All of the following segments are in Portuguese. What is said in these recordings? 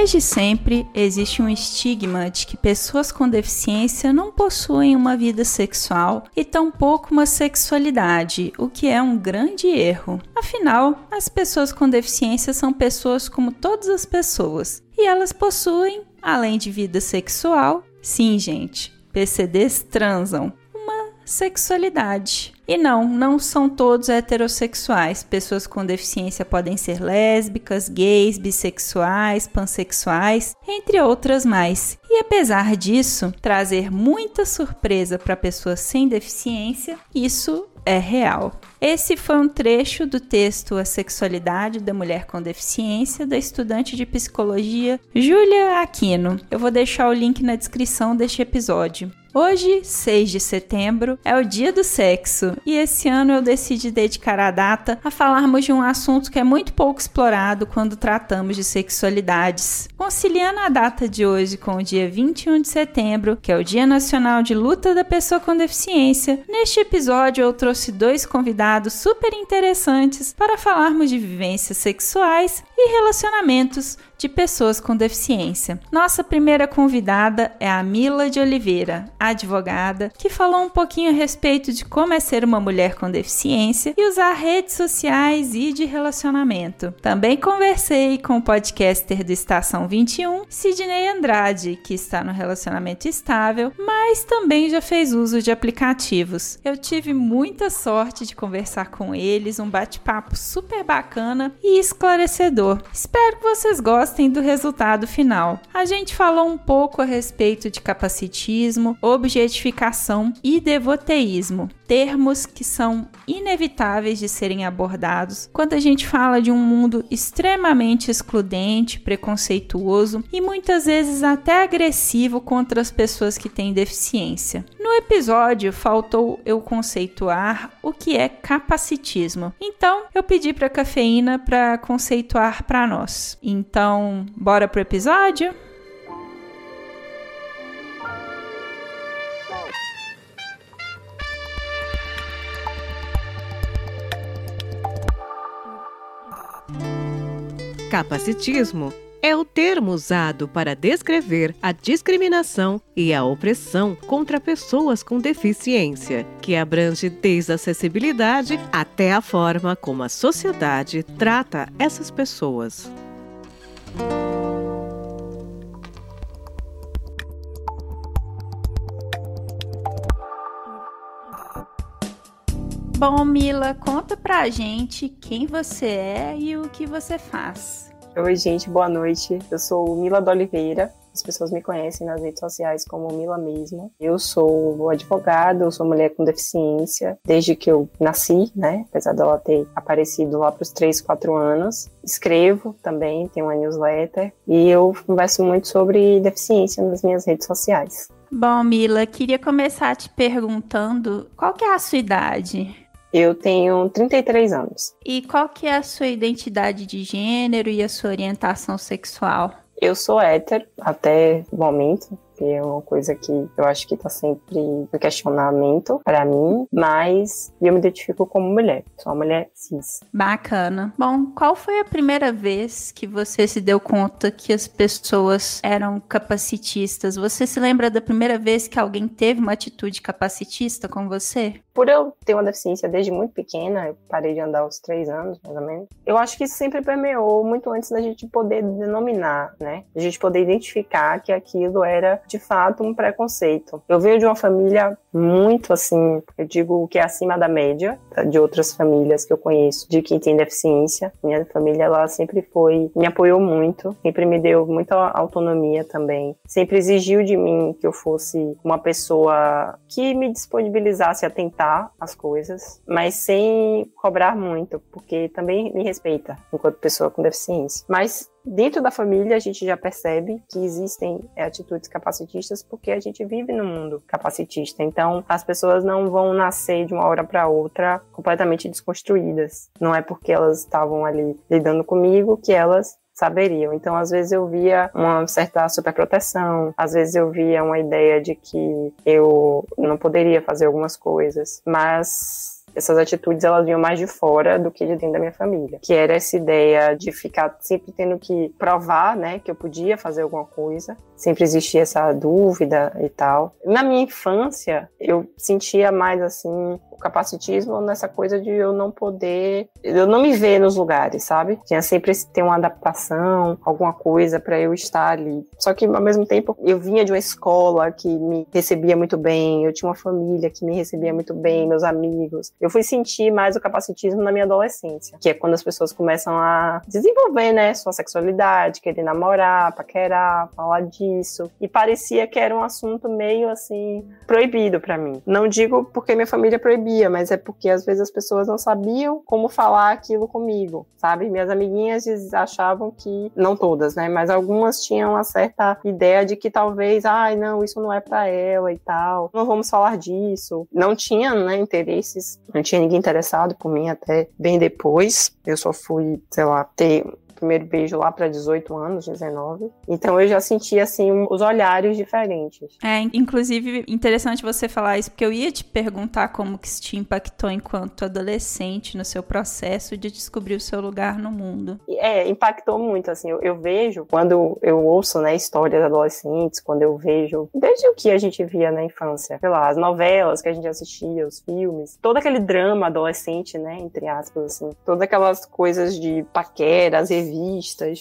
Desde sempre existe um estigma de que pessoas com deficiência não possuem uma vida sexual e tampouco uma sexualidade, o que é um grande erro. Afinal, as pessoas com deficiência são pessoas como todas as pessoas e elas possuem, além de vida sexual, sim, gente, PCDs transam, sexualidade. E não, não são todos heterossexuais. Pessoas com deficiência podem ser lésbicas, gays, bissexuais, pansexuais, entre outras mais. E apesar disso, trazer muita surpresa para pessoas sem deficiência, isso é real. Esse foi um trecho do texto A Sexualidade da Mulher com Deficiência, da estudante de psicologia Júlia Aquino. Eu vou deixar o link na descrição deste episódio. Hoje, 6 de setembro, é o dia do sexo e esse ano eu decidi dedicar a data a falarmos de um assunto que é muito pouco explorado quando tratamos de sexualidades. Conciliando a data de hoje com o dia 21 de setembro, que é o Dia Nacional de Luta da Pessoa com Deficiência, neste episódio eu trouxe dois convidados super interessantes para falarmos de vivências sexuais e relacionamentos de pessoas com deficiência. Nossa primeira convidada é a Mila de Oliveira, advogada, que falou um pouquinho a respeito de como é ser uma mulher com deficiência e usar redes sociais e de relacionamento. Também conversei com o podcaster do Estação 21, Sidney Andrade, que está no relacionamento estável, mas também já fez uso de aplicativos. Eu tive muita sorte de conversar com eles, um bate-papo super bacana e esclarecedor. Espero que vocês gostem gostem do resultado final. A gente falou um pouco a respeito de capacitismo, objetificação e devoteísmo, termos que são inevitáveis de serem abordados quando a gente fala de um mundo extremamente excludente, preconceituoso e muitas vezes até agressivo contra as pessoas que têm deficiência. No episódio faltou eu conceituar o que é capacitismo. Então, eu pedi para a cafeína para conceituar para nós. Então, então, bora pro episódio? Capacitismo é o termo usado para descrever a discriminação e a opressão contra pessoas com deficiência, que abrange desde a acessibilidade até a forma como a sociedade trata essas pessoas. Bom, Mila, conta pra gente quem você é e o que você faz. Oi, gente, boa noite. Eu sou Mila de Oliveira, as pessoas me conhecem nas redes sociais como Mila mesmo. Eu sou advogada, eu sou mulher com deficiência desde que eu nasci, né? Apesar dela ter aparecido lá para os 3, 4 anos. Escrevo também, tenho uma newsletter e eu converso muito sobre deficiência nas minhas redes sociais. Bom, Mila, queria começar te perguntando qual que é a sua idade? Eu tenho 33 anos. E qual que é a sua identidade de gênero e a sua orientação sexual? Eu sou hétero até o momento, que é uma coisa que eu acho que tá sempre em questionamento para mim, mas eu me identifico como mulher, sou uma mulher cis. Bacana. Bom, qual foi a primeira vez que você se deu conta que as pessoas eram capacitistas? Você se lembra da primeira vez que alguém teve uma atitude capacitista com você? Por eu ter uma deficiência desde muito pequena, eu parei de andar aos três anos, mais ou menos. Eu acho que isso sempre permeou muito antes da gente poder denominar, né? A gente poder identificar que aquilo era de fato um preconceito. Eu venho de uma família muito assim, eu digo que é acima da média tá, de outras famílias que eu conheço, de quem tem deficiência. Minha família ela sempre foi, me apoiou muito, sempre me deu muita autonomia também. Sempre exigiu de mim que eu fosse uma pessoa que me disponibilizasse a tentar as coisas, mas sem cobrar muito, porque também me respeita enquanto pessoa com deficiência. Mas dentro da família a gente já percebe que existem é, atitudes capacitistas porque a gente vive no mundo capacitista. Então, as pessoas não vão nascer de uma hora para outra completamente desconstruídas. Não é porque elas estavam ali lidando comigo que elas saberiam. Então, às vezes eu via uma certa superproteção, às vezes eu via uma ideia de que eu não poderia fazer algumas coisas, mas essas atitudes elas vinham mais de fora do que de dentro da minha família, que era essa ideia de ficar sempre tendo que provar, né, que eu podia fazer alguma coisa, sempre existia essa dúvida e tal. Na minha infância, eu sentia mais assim capacitismo nessa coisa de eu não poder, eu não me ver nos lugares, sabe? Tinha sempre ter uma adaptação, alguma coisa para eu estar ali. Só que ao mesmo tempo eu vinha de uma escola que me recebia muito bem, eu tinha uma família que me recebia muito bem, meus amigos. Eu fui sentir mais o capacitismo na minha adolescência, que é quando as pessoas começam a desenvolver, né, sua sexualidade, querer namorar, paquerar, falar disso. E parecia que era um assunto meio assim proibido para mim. Não digo porque minha família proibia sabia, mas é porque às vezes as pessoas não sabiam como falar aquilo comigo, sabe? Minhas amiguinhas achavam que, não todas, né? Mas algumas tinham uma certa ideia de que talvez, ai, não, isso não é para ela e tal, não vamos falar disso. Não tinha, né, interesses, não tinha ninguém interessado por mim até bem depois. Eu só fui, sei lá, ter primeiro beijo lá para 18 anos, 19. Então eu já sentia assim os olhares diferentes. É, inclusive interessante você falar isso porque eu ia te perguntar como que isso te impactou enquanto adolescente no seu processo de descobrir o seu lugar no mundo. É, impactou muito assim. Eu, eu vejo quando eu ouço, né, histórias adolescentes, quando eu vejo desde o que a gente via na infância, sei lá, as novelas que a gente assistia, os filmes, todo aquele drama adolescente, né, entre aspas assim, todas aquelas coisas de paqueras, revistas.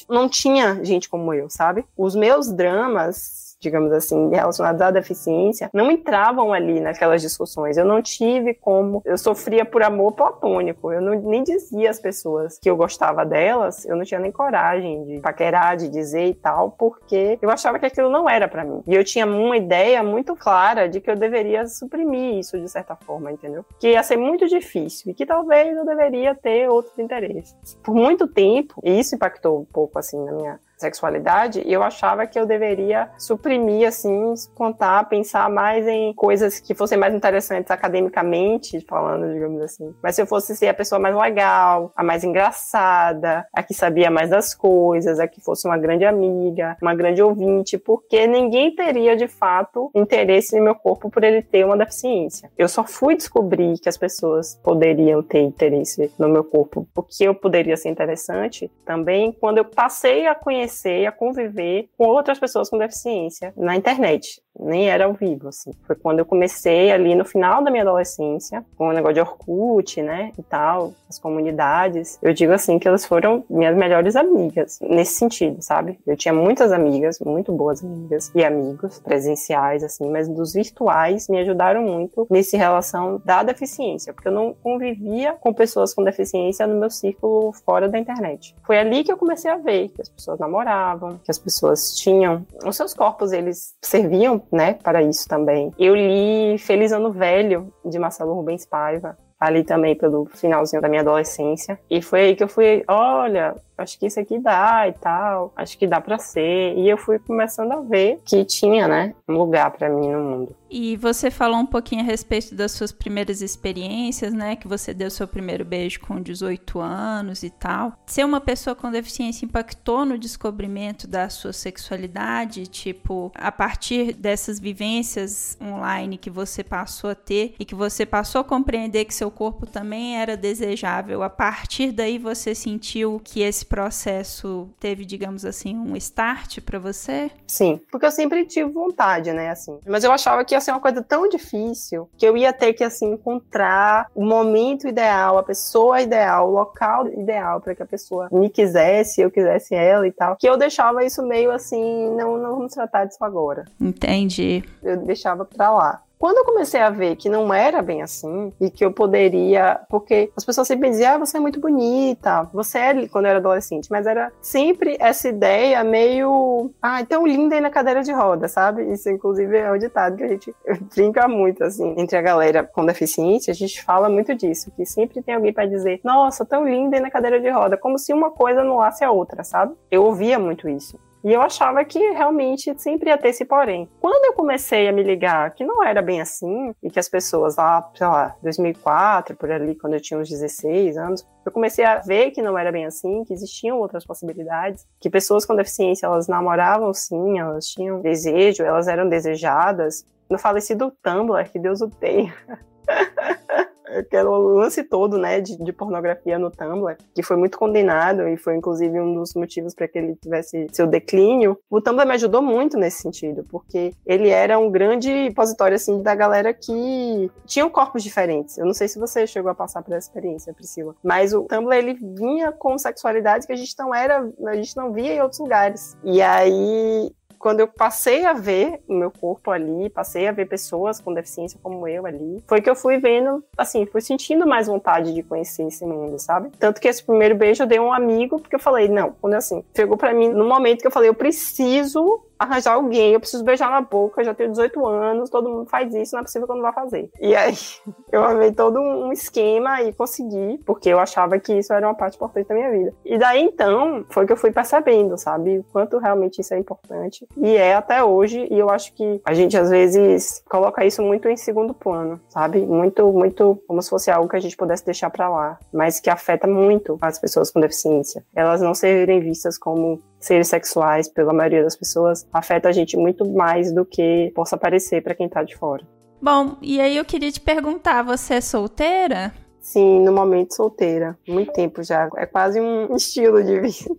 Não tinha gente como eu, sabe? Os meus dramas digamos assim, relacionados à deficiência, não entravam ali naquelas discussões. Eu não tive como. Eu sofria por amor platônico. Eu não, nem dizia às pessoas que eu gostava delas, eu não tinha nem coragem de paquerar, de dizer e tal, porque eu achava que aquilo não era para mim. E eu tinha uma ideia muito clara de que eu deveria suprimir isso de certa forma, entendeu? Que ia ser muito difícil e que talvez eu deveria ter outros interesses. Por muito tempo, e isso impactou um pouco assim na minha sexualidade, eu achava que eu deveria suprimir, assim, contar, pensar mais em coisas que fossem mais interessantes academicamente, falando, digamos assim. Mas se eu fosse ser a pessoa mais legal, a mais engraçada, a que sabia mais das coisas, a que fosse uma grande amiga, uma grande ouvinte, porque ninguém teria de fato interesse no meu corpo por ele ter uma deficiência. Eu só fui descobrir que as pessoas poderiam ter interesse no meu corpo, porque eu poderia ser interessante também quando eu passei a conhecer conhecer, a conviver com outras pessoas com deficiência na internet. Nem era ao vivo, assim. Foi quando eu comecei ali no final da minha adolescência, com o negócio de Orkut, né, e tal, as comunidades. Eu digo assim que elas foram minhas melhores amigas, nesse sentido, sabe? Eu tinha muitas amigas, muito boas amigas e amigos presenciais, assim, mas dos virtuais me ajudaram muito nesse relação da deficiência, porque eu não convivia com pessoas com deficiência no meu círculo fora da internet. Foi ali que eu comecei a ver que as pessoas namoravam que as pessoas tinham. Os seus corpos, eles serviam, né, para isso também. Eu li Feliz Ano Velho, de Marcelo Rubens Paiva, ali também pelo finalzinho da minha adolescência. E foi aí que eu fui, olha, acho que isso aqui dá e tal, acho que dá para ser. E eu fui começando a ver que tinha, né, um lugar para mim no mundo. E você falou um pouquinho a respeito das suas primeiras experiências, né? Que você deu seu primeiro beijo com 18 anos e tal. Ser uma pessoa com deficiência impactou no descobrimento da sua sexualidade? Tipo, a partir dessas vivências online que você passou a ter e que você passou a compreender que seu corpo também era desejável, a partir daí você sentiu que esse processo teve, digamos assim, um start para você? Sim, porque eu sempre tive vontade, né, assim. Mas eu achava que ia ser uma coisa tão difícil que eu ia ter que, assim, encontrar o momento ideal, a pessoa ideal, o local ideal para que a pessoa me quisesse, eu quisesse ela e tal, que eu deixava isso meio assim, não, não vamos tratar disso agora. Entendi. Eu deixava pra lá. Quando eu comecei a ver que não era bem assim e que eu poderia, porque as pessoas sempre diziam, ah, você é muito bonita, você é quando eu era adolescente, mas era sempre essa ideia meio, ah, tão linda aí na cadeira de roda, sabe? Isso inclusive é um ditado que a gente brinca muito assim, entre a galera com deficiência, a gente fala muito disso, que sempre tem alguém para dizer, nossa, tão linda aí na cadeira de roda, como se uma coisa anulasse a outra, sabe? Eu ouvia muito isso. E eu achava que realmente sempre ia ter esse porém. Quando eu comecei a me ligar que não era bem assim, e que as pessoas lá, sei lá, 2004, por ali, quando eu tinha uns 16 anos, eu comecei a ver que não era bem assim, que existiam outras possibilidades, que pessoas com deficiência, elas namoravam sim, elas tinham desejo, elas eram desejadas. No falecido Tumblr, que Deus o tenha. Aquele lance todo, né, de, de, pornografia no Tumblr, que foi muito condenado e foi inclusive um dos motivos para que ele tivesse seu declínio. O Tumblr me ajudou muito nesse sentido, porque ele era um grande repositório assim da galera que tinham corpos diferentes. Eu não sei se você chegou a passar por essa experiência, Priscila, mas o Tumblr ele vinha com sexualidades que a gente não era, a gente não via em outros lugares. E aí quando eu passei a ver o meu corpo ali, passei a ver pessoas com deficiência como eu ali, foi que eu fui vendo, assim, fui sentindo mais vontade de conhecer esse mundo, sabe? Tanto que esse primeiro beijo eu dei um amigo, porque eu falei, não, quando assim, chegou para mim no momento que eu falei, eu preciso arranjar alguém, eu preciso beijar na boca, eu já tenho 18 anos, todo mundo faz isso, não é possível que eu não vá fazer. E aí eu armei todo um esquema e consegui, porque eu achava que isso era uma parte importante da minha vida. E daí então foi que eu fui percebendo, sabe, o quanto realmente isso é importante. E é até hoje, e eu acho que a gente às vezes coloca isso muito em segundo plano, sabe? Muito, muito como se fosse algo que a gente pudesse deixar para lá, mas que afeta muito as pessoas com deficiência. Elas não serem vistas como seres sexuais pela maioria das pessoas afeta a gente muito mais do que possa parecer para quem tá de fora. Bom, e aí eu queria te perguntar, você é solteira? Sim, no momento solteira. Muito tempo já. É quase um estilo de vida.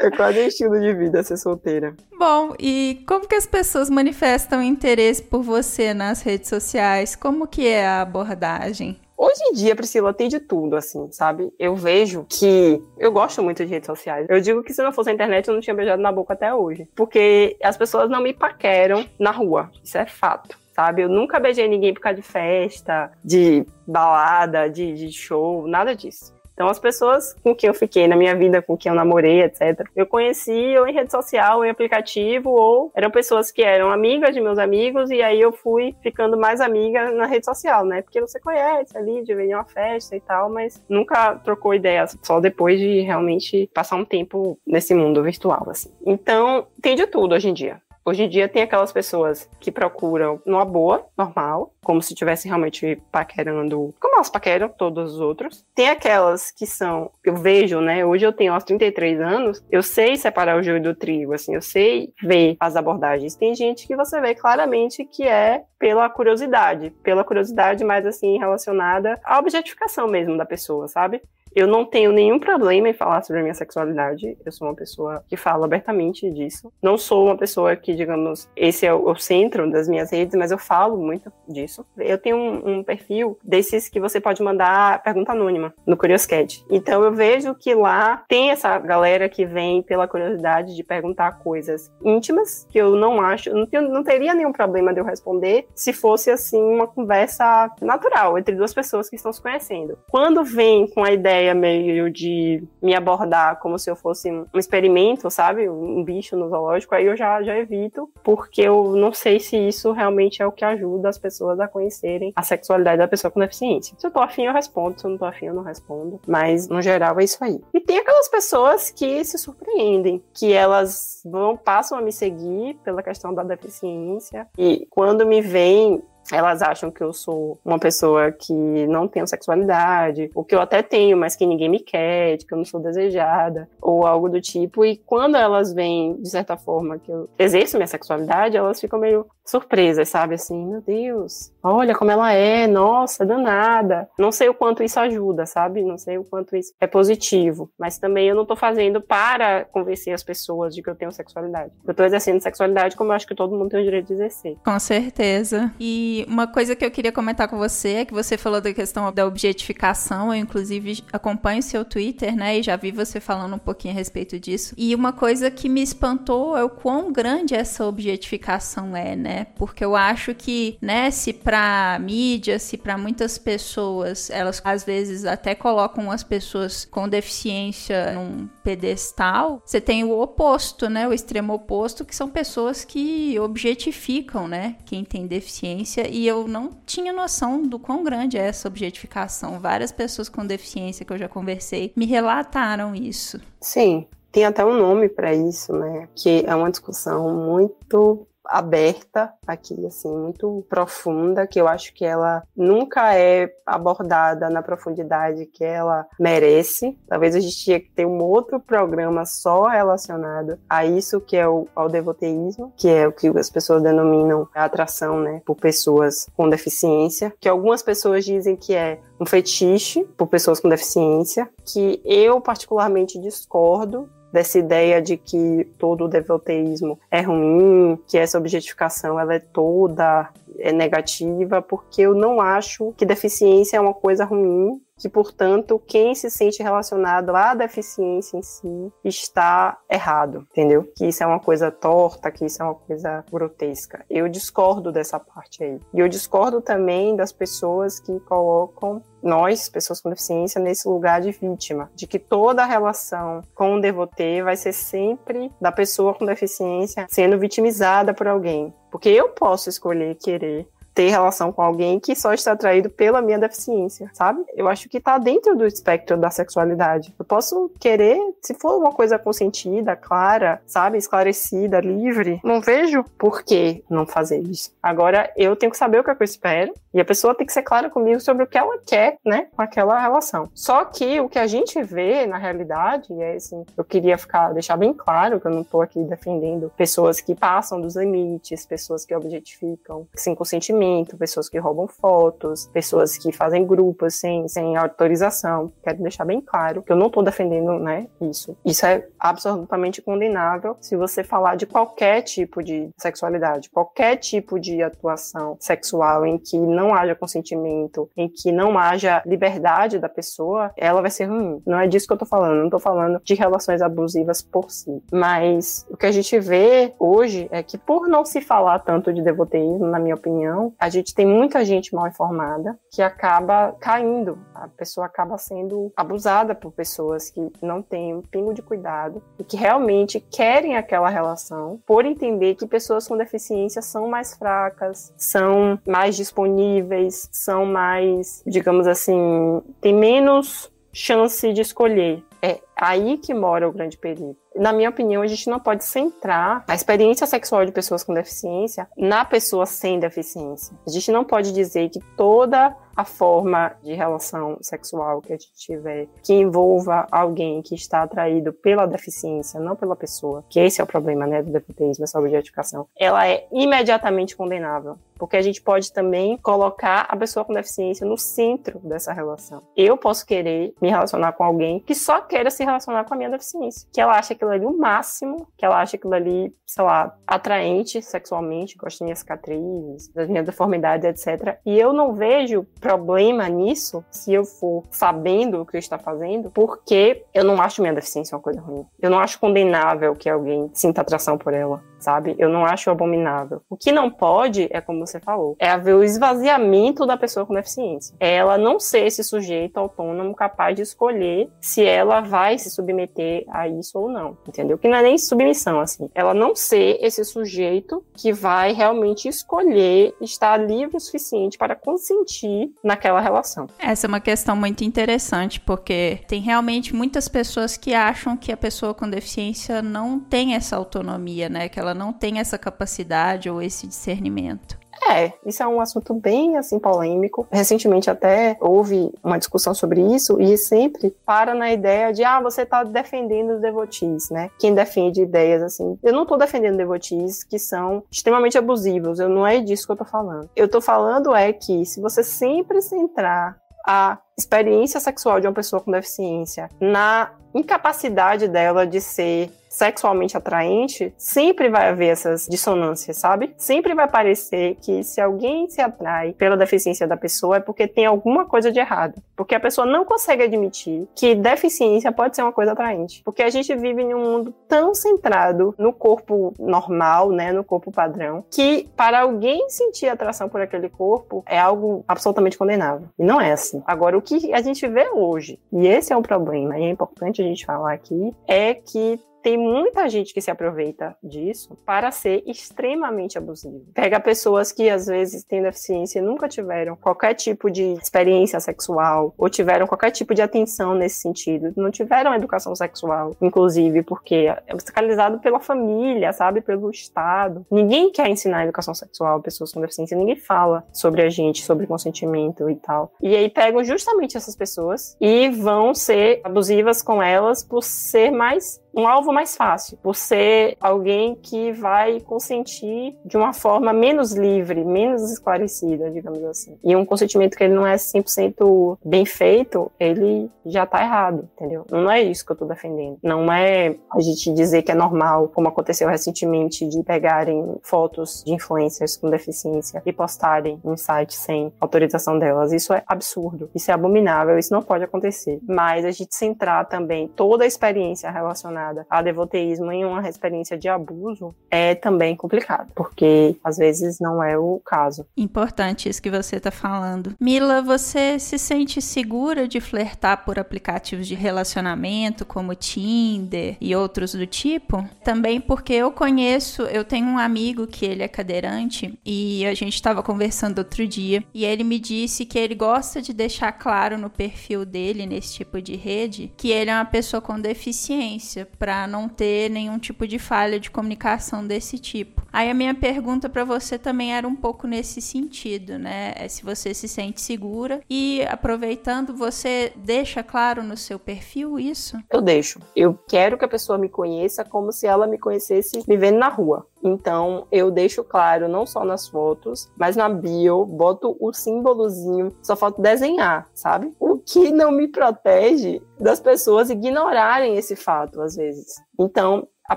é quase um estilo de vida ser solteira. Bom, e como que as pessoas manifestam interesse por você nas redes sociais? Como que é a abordagem? Hoje em dia, Priscila, tem de tudo, assim, sabe? Eu vejo que eu gosto muito de redes sociais. Eu digo que se não fosse a internet, eu não tinha beijado na boca até hoje. Porque as pessoas não me paqueram na rua. Isso é fato. Sabe? Eu nunca beijei ninguém por causa de festa, de balada, de, de show, nada disso. Então, as pessoas com quem eu fiquei na minha vida, com quem eu namorei, etc., eu conheci ou em rede social, ou em aplicativo, ou eram pessoas que eram amigas de meus amigos, e aí eu fui ficando mais amiga na rede social, né? Porque você conhece ali, de vir uma festa e tal, mas nunca trocou ideias, só depois de realmente passar um tempo nesse mundo virtual, assim. Então, tem de tudo hoje em dia. Hoje em dia tem aquelas pessoas que procuram numa boa, normal, como se estivesse realmente paquerando, como elas paqueram todos os outros. Tem aquelas que são, eu vejo, né? Hoje eu tenho aos 33 anos, eu sei separar o joio do trigo, assim, eu sei ver as abordagens. Tem gente que você vê claramente que é pela curiosidade, pela curiosidade mais assim relacionada à objetificação mesmo da pessoa, sabe? Eu não tenho nenhum problema em falar sobre a minha sexualidade. Eu sou uma pessoa que fala abertamente disso. Não sou uma pessoa que, digamos, esse é o centro das minhas redes, mas eu falo muito disso. Eu tenho um, um perfil desses que você pode mandar pergunta anônima no Curioscat. Então eu vejo que lá tem essa galera que vem pela curiosidade de perguntar coisas íntimas que eu não acho, não, tenho, não teria nenhum problema de eu responder se fosse assim uma conversa natural entre duas pessoas que estão se conhecendo. Quando vem com a ideia ideia meio de me abordar como se eu fosse um experimento, sabe? Um bicho no zoológico, aí eu já, já evito, porque eu não sei se isso realmente é o que ajuda as pessoas a conhecerem a sexualidade da pessoa com deficiência. Se eu tô afim, eu respondo. Se eu não tô afim, eu não respondo. Mas, no geral, é isso aí. E tem aquelas pessoas que se surpreendem, que elas vão, passam a me seguir pela questão da deficiência, e quando me veem elas acham que eu sou uma pessoa que não tem sexualidade, ou que eu até tenho, mas que ninguém me quer, que eu não sou desejada, ou algo do tipo. E quando elas veem, de certa forma, que eu exerço minha sexualidade, elas ficam meio surpresas, sabe? Assim, meu Deus, olha como ela é, nossa, danada. Não sei o quanto isso ajuda, sabe? Não sei o quanto isso é positivo. Mas também eu não tô fazendo para convencer as pessoas de que eu tenho sexualidade. Eu tô exercendo sexualidade como eu acho que todo mundo tem o direito de exercer. Com certeza. E uma coisa que eu queria comentar com você é que você falou da questão da objetificação. Eu, inclusive, acompanho seu Twitter, né? E já vi você falando um pouquinho a respeito disso. E uma coisa que me espantou é o quão grande essa objetificação é, né? Porque eu acho que, né, se pra mídia, se para muitas pessoas, elas às vezes até colocam as pessoas com deficiência num pedestal, você tem o oposto, né? O extremo oposto, que são pessoas que objetificam, né? Quem tem deficiência. E eu não tinha noção do quão grande é essa objetificação. Várias pessoas com deficiência que eu já conversei me relataram isso. Sim, tem até um nome para isso, né? Que é uma discussão muito aberta aqui, assim, muito profunda, que eu acho que ela nunca é abordada na profundidade que ela merece. Talvez a gente tinha que ter um outro programa só relacionado a isso, que é o, ao devoteísmo, que é o que as pessoas denominam a atração, né, por pessoas com deficiência, que algumas pessoas dizem que é um fetiche por pessoas com deficiência, que eu particularmente discordo dessa ideia de que todo o devoteísmo é ruim, que essa objetificação ela é toda é negativa, porque eu não acho que deficiência é uma coisa ruim, que, portanto, quem se sente relacionado à deficiência em si está errado, entendeu? Que isso é uma coisa torta, que isso é uma coisa grotesca. Eu discordo dessa parte aí. E eu discordo também das pessoas que colocam nós, pessoas com deficiência, nesse lugar de vítima, de que toda a relação com o devotê vai ser sempre da pessoa com deficiência sendo vitimizada por alguém. Porque eu posso escolher querer ter relação com alguém que só está atraído pela minha deficiência, sabe? Eu acho que tá dentro do espectro da sexualidade. Eu posso querer, se for uma coisa consentida, clara, sabe, esclarecida, livre, não vejo por que não fazer isso. Agora, eu tenho que saber o que, é que eu espero e a pessoa tem que ser clara comigo sobre o que ela quer, né, com aquela relação. Só que o que a gente vê na realidade, é assim, eu queria ficar, deixar bem claro que eu não tô aqui defendendo pessoas que passam dos limites, pessoas que objetificam sem consentimento pessoas que roubam fotos, pessoas que fazem grupos sem, sem autorização. Quero deixar bem claro que eu não estou defendendo né, isso. Isso é absolutamente condenável se você falar de qualquer tipo de sexualidade, qualquer tipo de atuação sexual em que não haja consentimento, em que não haja liberdade da pessoa, ela vai ser ruim. Não é disso que eu estou falando, não estou falando de relações abusivas por si. Mas o que a gente vê hoje é que por não se falar tanto de devoteísmo, na minha opinião, a gente tem muita gente mal informada que acaba caindo, a pessoa acaba sendo abusada por pessoas que não têm um pingo de cuidado e que realmente querem aquela relação por entender que pessoas com deficiência são mais fracas, são mais disponíveis, são mais, digamos assim, tem menos chance de escolher. É aí que mora o grande perigo na minha opinião, a gente não pode centrar a experiência sexual de pessoas com deficiência na pessoa sem deficiência. A gente não pode dizer que toda a forma de relação sexual que a gente tiver que envolva alguém que está atraído pela deficiência, não pela pessoa, que esse é o problema, né, do devoteísmo, essa objetificação, ela é imediatamente condenável. Porque a gente pode também colocar a pessoa com deficiência no centro dessa relação. Eu posso querer me relacionar com alguém que só queira se relacionar com a minha deficiência, que ela acha aquilo ali o máximo, que ela acha aquilo ali, sei lá, atraente sexualmente, gosta das minhas cicatrizes, das minhas deformidades, etc. E eu não vejo problema nisso se eu for sabendo o que está fazendo, porque eu não acho minha deficiência uma coisa ruim. Eu não acho condenável que alguém sinta atração por ela sabe? Eu não acho abominável. O que não pode, é como você falou, é haver o esvaziamento da pessoa com deficiência. É ela não ser esse sujeito autônomo capaz de escolher se ela vai se submeter a isso ou não, entendeu? Que não é nem submissão, assim. Ela não ser esse sujeito que vai realmente escolher estar livre o suficiente para consentir naquela relação. Essa é uma questão muito interessante, porque tem realmente muitas pessoas que acham que a pessoa com deficiência não tem essa autonomia, né? Que ela não tem essa capacidade ou esse discernimento. É, isso é um assunto bem assim polêmico. Recentemente até houve uma discussão sobre isso e sempre para na ideia de ah, você está defendendo os devotis, né? Quem defende ideias assim. Eu não estou defendendo devotis que são extremamente abusivos, eu não é disso que eu estou falando. Eu estou falando é que se você sempre centrar a experiência sexual de uma pessoa com deficiência na incapacidade dela de ser sexualmente atraente, sempre vai haver essas dissonâncias, sabe? Sempre vai parecer que se alguém se atrai pela deficiência da pessoa é porque tem alguma coisa de errado. Porque a pessoa não consegue admitir que deficiência pode ser uma coisa atraente. Porque a gente vive em um mundo tão centrado no corpo normal, né, no corpo padrão, que para alguém sentir atração por aquele corpo é algo absolutamente condenável. E não é assim. Agora, o que a gente vê hoje, e esse é um problema, e é importante a gente falar aqui, é que tem muita gente que se aproveita disso para ser extremamente abusivo. Pega pessoas que às vezes têm deficiência e nunca tiveram qualquer tipo de experiência sexual ou tiveram qualquer tipo de atenção nesse sentido, não tiveram educação sexual, inclusive porque é fiscalizado pela família, sabe, pelo Estado. Ninguém quer ensinar educação sexual a pessoas com deficiência, ninguém fala sobre a gente, sobre consentimento e tal. E aí pegam justamente essas pessoas e vão ser abusivas com elas por ser mais um alvo mais fácil, ser alguém que vai consentir de uma forma menos livre, menos esclarecida, digamos assim. E um consentimento que ele não é 100% bem feito, ele já tá errado, entendeu? Não é isso que eu tô defendendo. Não é a gente dizer que é normal, como aconteceu recentemente, de pegarem fotos de influencers com deficiência e postarem em site sem autorização delas. Isso é absurdo, isso é abominável, isso não pode acontecer. Mas a gente centrar também toda a experiência relacionada relacionada a devoteísmo em uma experiência de abuso é também complicado, porque às vezes não é o caso. Importante isso que você está falando. Mila, você se sente segura de flertar por aplicativos de relacionamento como Tinder e outros do tipo? Também porque eu conheço, eu tenho um amigo que ele é cadeirante e a gente estava conversando outro dia e ele me disse que ele gosta de deixar claro no perfil dele nesse tipo de rede que ele é uma pessoa com deficiência, para não ter nenhum tipo de falha de comunicação desse tipo. Aí a minha pergunta para você também era um pouco nesse sentido, né? É se você se sente segura e aproveitando, você deixa claro no seu perfil isso? Eu deixo. Eu quero que a pessoa me conheça como se ela me conhecesse me vendo na rua. Então, eu deixo claro, não só nas fotos, mas na bio, boto o símbolozinho, só falta desenhar, sabe? O que não me protege das pessoas ignorarem esse fato, às vezes. Então, a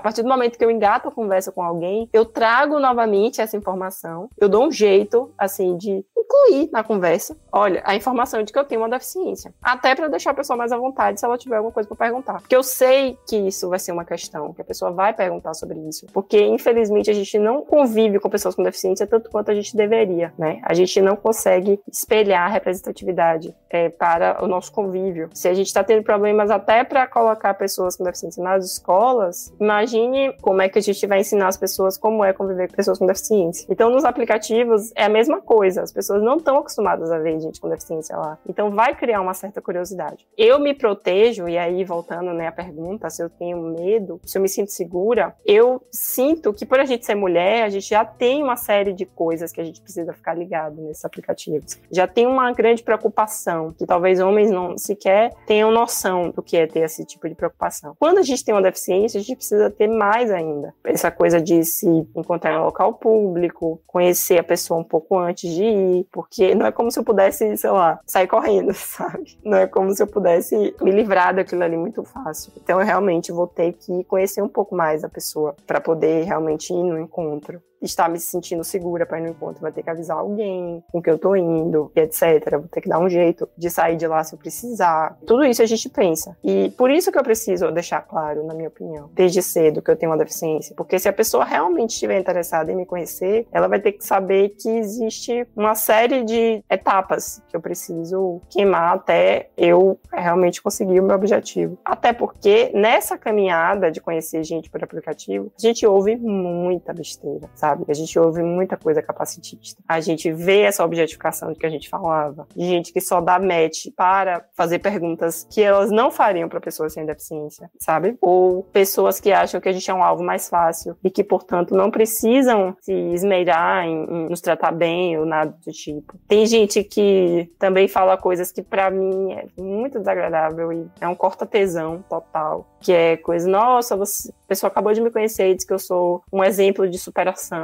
partir do momento que eu engato a conversa com alguém, eu trago novamente essa informação, eu dou um jeito, assim, de incluir na conversa, olha, a informação de que eu tenho uma deficiência. Até para deixar a pessoa mais à vontade se ela tiver alguma coisa para perguntar. Porque eu sei que isso vai ser uma questão, que a pessoa vai perguntar sobre isso. Porque, infelizmente, a gente não convive com pessoas com deficiência tanto quanto a gente deveria, né? A gente não consegue espelhar a representatividade é, para o nosso convívio. Se a gente está tendo problemas até para colocar pessoas com deficiência nas escolas, imagine como é que a gente vai ensinar as pessoas como é conviver com pessoas com deficiência. Então, nos aplicativos, é a mesma coisa. As pessoas não estão acostumadas a ver gente com deficiência lá. Então vai criar uma certa curiosidade. Eu me protejo, e aí voltando né, à pergunta, se eu tenho medo, se eu me sinto segura, eu sinto que por a gente ser mulher, a gente já tem uma série de coisas que a gente precisa ficar ligado nesses aplicativos. Já tem uma grande preocupação, que talvez homens não sequer tenham noção do que é ter esse tipo de preocupação. Quando a gente tem uma deficiência, a gente precisa ter mais ainda. Essa coisa de se encontrar no local público, conhecer a pessoa um pouco antes de ir, porque não é como se eu pudesse, sei lá, sair correndo, sabe? Não é como se eu pudesse me livrar daquilo ali muito fácil. Então eu realmente vou ter que conhecer um pouco mais a pessoa para poder realmente ir no encontro estar me sentindo segura para ir no encontro, vai ter que avisar alguém com que eu tô indo, etc. Vou ter que dar um jeito de sair de lá se eu precisar. Tudo isso a gente pensa. E por isso que eu preciso deixar claro, na minha opinião, desde cedo que eu tenho uma deficiência. Porque se a pessoa realmente estiver interessada em me conhecer, ela vai ter que saber que existe uma série de etapas que eu preciso queimar até eu realmente conseguir o meu objetivo. Até porque nessa caminhada de conhecer gente por aplicativo, a gente ouve muita besteira, sabe? Sabe? A gente ouve muita coisa capacitista. A gente vê essa objetificação de que a gente falava, de gente que só dá match para fazer perguntas que elas não fariam para pessoas sem deficiência, sabe? Ou pessoas que acham que a gente é um alvo mais fácil e que, portanto, não precisam se esmerar em, em nos tratar bem ou nada do tipo. Tem gente que também fala coisas que para mim é muito desagradável e é um corta-tesão total, que é coisa, nossa, você, a pessoa acabou de me conhecer e diz que eu sou um exemplo de superação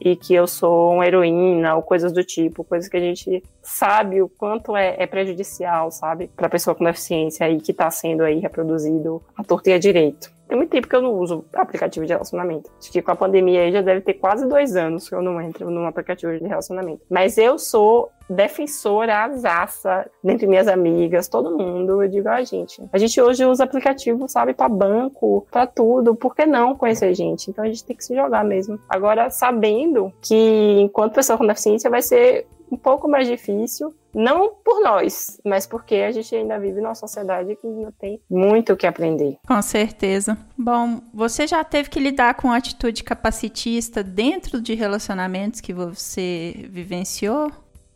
e que eu sou uma heroína ou coisas do tipo, coisas que a gente sabe o quanto é, é prejudicial, sabe, para pessoa com deficiência aí que está sendo aí reproduzido a torta e a direito. Tem muito tempo que eu não uso aplicativo de relacionamento. Acho que com a pandemia aí já deve ter quase dois anos que eu não entro num aplicativo de relacionamento. Mas eu sou defensora azaça dentre minhas amigas, todo mundo. Eu digo, a ah, gente, a gente hoje usa aplicativo, sabe, para banco, para tudo. Por que não conhecer gente? Então a gente tem que se jogar mesmo. Agora, sabendo que enquanto pessoa com deficiência vai ser um pouco mais difícil, não por nós, mas porque a gente ainda vive numa sociedade que ainda tem muito o que aprender. Com certeza. Bom, você já teve que lidar com atitude capacitista dentro de relacionamentos que você vivenciou?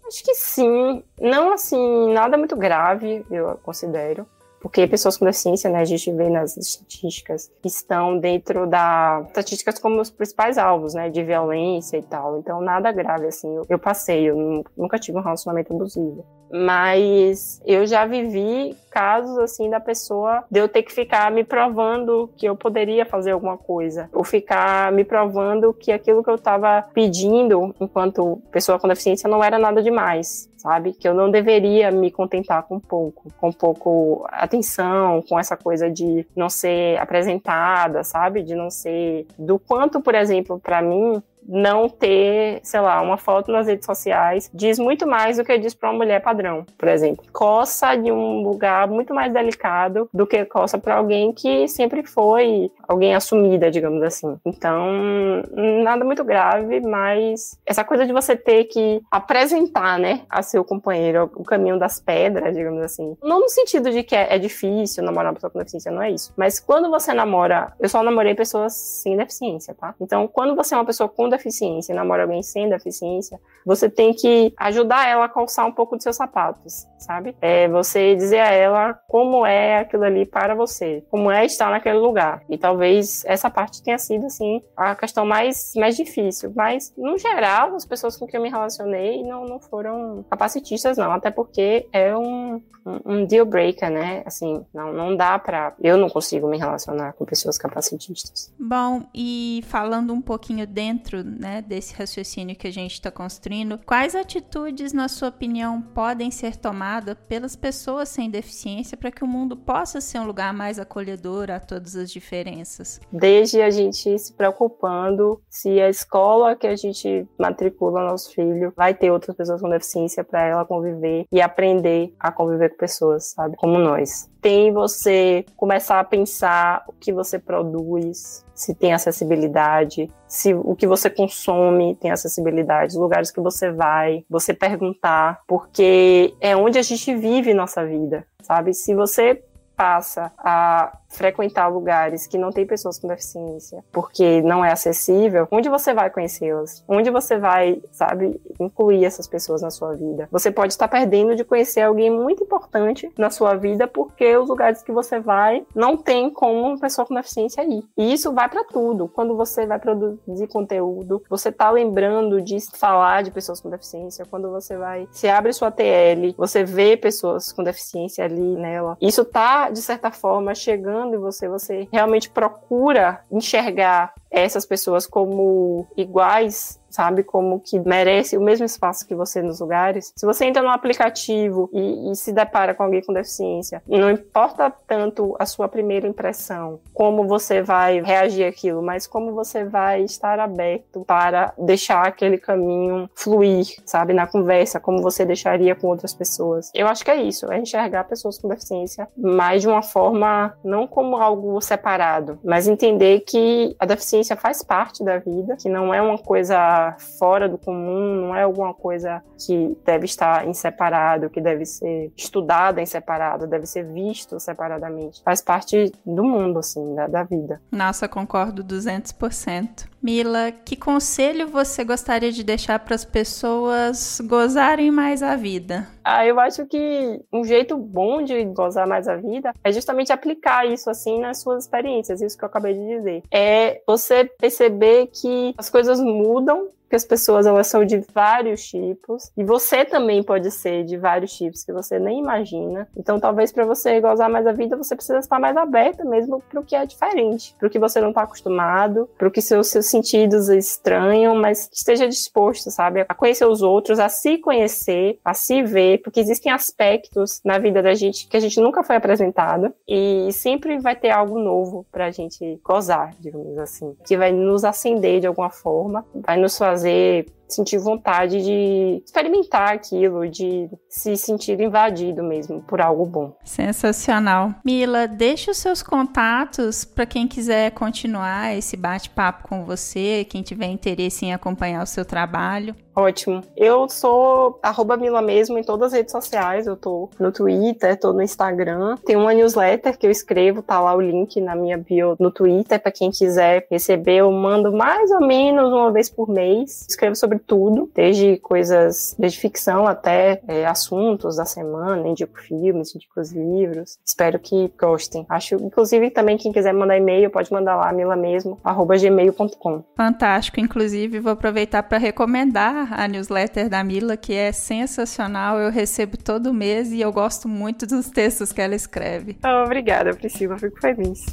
Acho que sim. Não assim, nada muito grave, eu considero porque pessoas com deficiência, né, a gente vê nas estatísticas, estão dentro da estatísticas como os principais alvos, né, de violência e tal. Então, nada grave, assim. Eu, eu passei, eu nunca tive um relacionamento abusivo. Mas eu já vivi casos assim da pessoa de eu ter que ficar me provando que eu poderia fazer alguma coisa, ou ficar me provando que aquilo que eu estava pedindo enquanto pessoa com deficiência não era nada demais, sabe? Que eu não deveria me contentar com pouco, com pouco atenção, com essa coisa de não ser apresentada, sabe? De não ser do quanto, por exemplo, para mim não ter, sei lá, uma foto nas redes sociais diz muito mais do que diz para uma mulher padrão, por exemplo. Coça de um lugar muito mais delicado do que coça para alguém que sempre foi alguém assumida, digamos assim. Então, nada muito grave, mas essa coisa de você ter que apresentar, né, a seu companheiro o caminho das pedras, digamos assim. Não no sentido de que é, é difícil namorar uma pessoa com deficiência, não é isso. Mas quando você namora, eu só namorei pessoas sem deficiência, tá? Então, quando você é uma pessoa com deficiência e namora alguém sem deficiência, você tem que ajudar ela a calçar um pouco dos seus sapatos, sabe? É você dizer a ela como é aquilo ali para você, como é estar naquele lugar. E talvez essa parte tenha sido, assim, a questão mais, mais difícil. Mas, no geral, as pessoas com quem eu me relacionei não, não foram capacitistas, não. Até porque é um, um, um deal breaker, né? Assim, não, não dá pra. Eu não consigo me relacionar com pessoas capacitistas. Bom, e falando um pouquinho dentro né, desse raciocínio que a gente está construindo, quais atitudes, na sua opinião, podem ser tomadas pelas pessoas sem deficiência para que o mundo possa ser um lugar mais acolhedor a todas as diferenças? Desde a gente se preocupando se a escola que a gente matricula nosso filho vai ter outras pessoas com deficiência para ela conviver e aprender a conviver com pessoas, sabe? Como nós tem você começar a pensar o que você produz, se tem acessibilidade, se o que você consome tem acessibilidade, os lugares que você vai, você perguntar, porque é onde a gente vive nossa vida, sabe? Se você passa a frequentar lugares que não tem pessoas com deficiência, porque não é acessível, onde você vai conhecê-las? Onde você vai, sabe, incluir essas pessoas na sua vida? Você pode estar perdendo de conhecer alguém muito importante na sua vida porque os lugares que você vai não tem como uma pessoa com deficiência ir. E isso vai para tudo. Quando você vai produzir conteúdo, você tá lembrando de falar de pessoas com deficiência, quando você vai, se abre sua TL, você vê pessoas com deficiência ali nela. Isso tá de certa forma chegando em você, você realmente procura enxergar essas pessoas como iguais sabe? Como que merece o mesmo espaço que você nos lugares. Se você entra no aplicativo e, e, se depara com alguém com deficiência, não importa tanto a sua primeira impressão, como você vai reagir àquilo, mas como você vai estar aberto para deixar aquele caminho fluir, sabe? Na conversa, como você deixaria com outras pessoas. Eu acho que é isso, é enxergar pessoas com deficiência, mas de uma forma não como algo separado, mas entender que a deficiência faz parte da vida, que não é uma coisa fora do comum, não é alguma coisa que deve estar em separado, que deve ser estudada em separado, deve ser visto separadamente. Faz parte do mundo, assim, da, da vida. Nossa, concordo 200%. Mila, que conselho você gostaria de deixar para as pessoas gozarem mais a vida? Ah, eu acho que um jeito bom de gozar mais a vida é justamente aplicar isso assim nas suas experiências, isso que eu acabei de dizer. É você perceber que as coisas mudam porque as pessoas elas são de vários tipos e você também pode ser de vários tipos que você nem imagina. Então, talvez para você gozar mais a vida, você precisa estar mais aberta mesmo para o que é diferente, para o que você não está acostumado, para o que seus, seus sentidos estranham, mas esteja disposto, sabe, a conhecer os outros, a se conhecer, a se ver, porque existem aspectos na vida da gente que a gente nunca foi apresentado e sempre vai ter algo novo para a gente gozar, digamos assim, que vai nos acender de alguma forma, vai nos fazer fazer sentir vontade de experimentar aquilo, de se sentir invadido mesmo por algo bom. Sensacional. Mila, deixa os seus contatos para quem quiser continuar esse bate-papo com você, quem tiver interesse em acompanhar o seu trabalho. Ótimo. Eu sou arroba Mila mesmo em todas as redes sociais. Eu tô no Twitter, tô no Instagram. Tem uma newsletter que eu escrevo, tá lá o link na minha bio no Twitter para quem quiser receber. Eu mando mais ou menos uma vez por mês. Escrevo sobre tudo, desde coisas, desde ficção até é, assuntos da semana, indico filmes, indico os livros. Espero que gostem. Acho, inclusive, também quem quiser mandar e-mail, pode mandar lá, mila mesmo, arroba gmail.com. Fantástico. Inclusive, vou aproveitar para recomendar a newsletter da Mila, que é sensacional. Eu recebo todo mês e eu gosto muito dos textos que ela escreve. Oh, obrigada, Priscila. Fico feliz.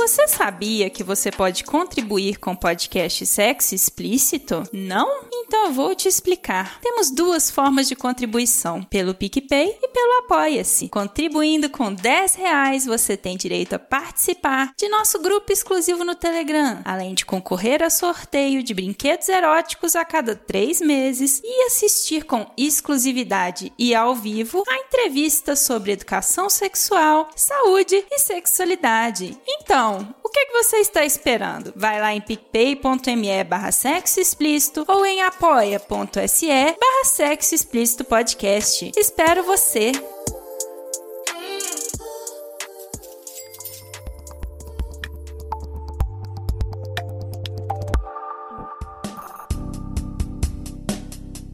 Você sabia que você pode contribuir com podcast Sexo Explícito? Não? Então eu vou te explicar. Temos duas formas de contribuição, pelo PicPay e pelo Apoia-se. Contribuindo com 10 reais, você tem direito a participar de nosso grupo exclusivo no Telegram, além de concorrer a sorteio de brinquedos eróticos a cada três meses e assistir com exclusividade e ao vivo a entrevistas sobre educação sexual, saúde e sexualidade. Então, que, que você está esperando? Vai lá em picpay.me barra sexo explícito ou em apoia.se barra sexo explícito podcast. Espero você!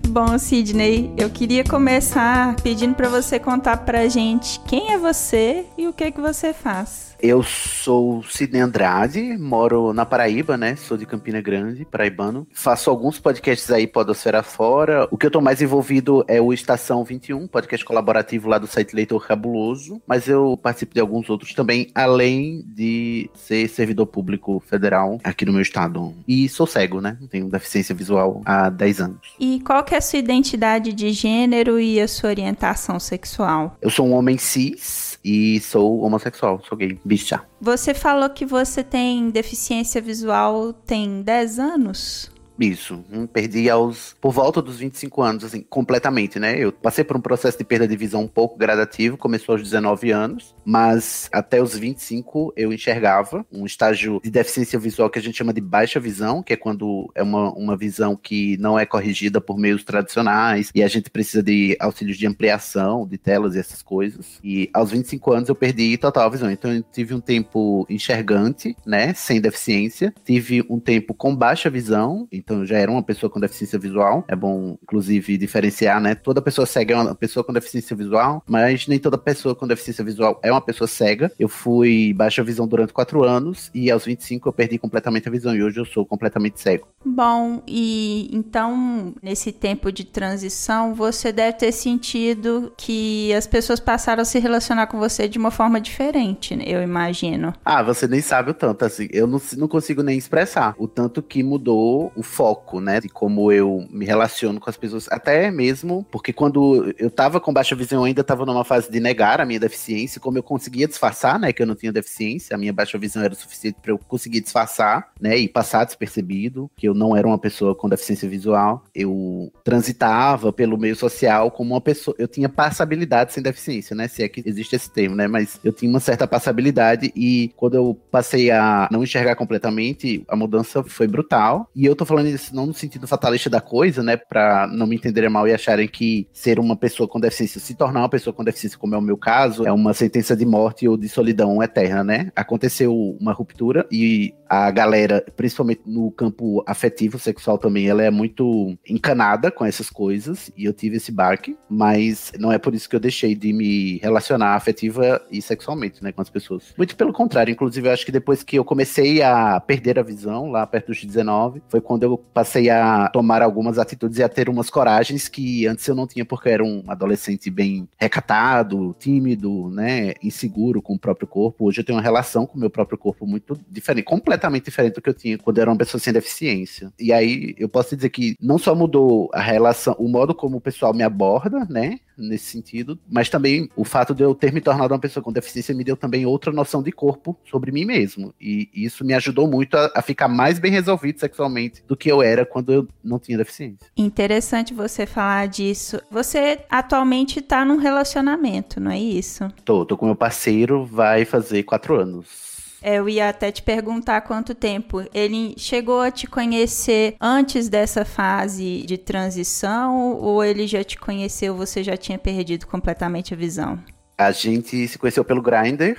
Bom, Sidney, eu queria começar pedindo para você contar pra gente quem é você e o que que você faz. Eu sou Sidney Andrade, moro na Paraíba, né? Sou de Campina Grande, paraibano. Faço alguns podcasts aí, Podosfera Fora. O que eu tô mais envolvido é o Estação 21, podcast colaborativo lá do site Leitor Cabuloso. Mas eu participo de alguns outros também, além de ser servidor público federal aqui no meu estado. E sou cego, né? Tenho deficiência visual há 10 anos. E qual que é a sua identidade de gênero e a sua orientação sexual? Eu sou um homem cis e sou homossexual, sou gay bicha. Você falou que você tem deficiência visual tem 10 anos? Isso, hum, perdi aos por volta dos 25 anos, assim, completamente, né? Eu passei por um processo de perda de visão um pouco gradativo, começou aos 19 anos, mas até os 25 eu enxergava um estágio de deficiência visual que a gente chama de baixa visão, que é quando é uma, uma visão que não é corrigida por meios tradicionais e a gente precisa de auxílios de ampliação de telas e essas coisas. E aos 25 anos eu perdi total visão, então eu tive um tempo enxergante, né, sem deficiência, tive um tempo com baixa visão, então eu já era uma pessoa com deficiência visual. É bom, inclusive, diferenciar, né? Toda pessoa cega é uma pessoa com deficiência visual, mas nem toda pessoa com deficiência visual é uma pessoa cega. Eu fui baixa visão durante quatro anos e aos 25 eu perdi completamente a visão e hoje eu sou completamente cego. Bom, e então nesse tempo de transição você deve ter sentido que as pessoas passaram a se relacionar com você de uma forma diferente, né? eu imagino. Ah, você nem sabe o tanto, assim. Eu não, não consigo nem expressar o tanto que mudou o foco, né? De como eu me relaciono com as pessoas. Até mesmo porque quando eu tava com baixa visão, eu ainda tava numa fase de negar a minha deficiência. Como eu conseguia disfarçar, né? Que eu não tinha deficiência, a minha baixa visão era suficiente para eu conseguir disfarçar, né? E passar despercebido que eu não era uma pessoa com deficiência visual. Eu transitava pelo meio social como uma pessoa. Eu tinha passabilidade sem deficiência, né? Se é que existe esse termo, né? Mas eu tinha uma certa passabilidade e quando eu passei a não enxergar completamente, a mudança foi brutal. E eu tô falando não no sentido fatalista da coisa, né? Pra não me entenderem mal e acharem que ser uma pessoa com deficiência, se tornar uma pessoa com deficiência, como é o meu caso, é uma sentença de morte ou de solidão eterna, né? Aconteceu uma ruptura e a galera, principalmente no campo afetivo, sexual também, ela é muito encanada com essas coisas e eu tive esse barque, mas não é por isso que eu deixei de me relacionar afetiva e sexualmente, né, com as pessoas. Muito pelo contrário, inclusive eu acho que depois que eu comecei a perder a visão, lá perto dos 19, foi quando eu passei a tomar algumas atitudes e a ter umas coragens que antes eu não tinha porque eu era um adolescente bem recatado, tímido, né, inseguro com o próprio corpo. Hoje eu tenho uma relação com o meu próprio corpo muito diferente, completamente diferente do que eu tinha quando eu era uma pessoa sem deficiência. E aí eu posso dizer que não só mudou a relação, o modo como o pessoal me aborda, né, nesse sentido, mas também o fato de eu ter me tornado uma pessoa com deficiência me deu também outra noção de corpo sobre mim mesmo. E isso me ajudou muito a, a ficar mais bem resolvido sexualmente do que eu era quando eu não tinha deficiência. Interessante você falar disso. Você atualmente tá num relacionamento, não é isso? Tô, tô com meu parceiro, vai fazer quatro anos. É, eu ia até te perguntar quanto tempo. Ele chegou a te conhecer antes dessa fase de transição ou ele já te conheceu, você já tinha perdido completamente a visão? A gente se conheceu pelo Grindr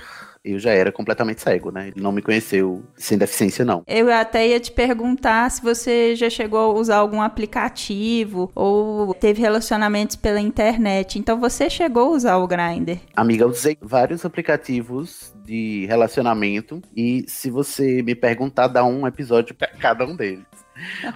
eu já era completamente cego, né? Ele não me conheceu sem deficiência, não. Eu até ia te perguntar se você já chegou a usar algum aplicativo ou teve relacionamentos pela internet. Então você chegou a usar o Grindr? Amiga, eu usei vários aplicativos de relacionamento e se você me perguntar, dá um episódio para cada um deles.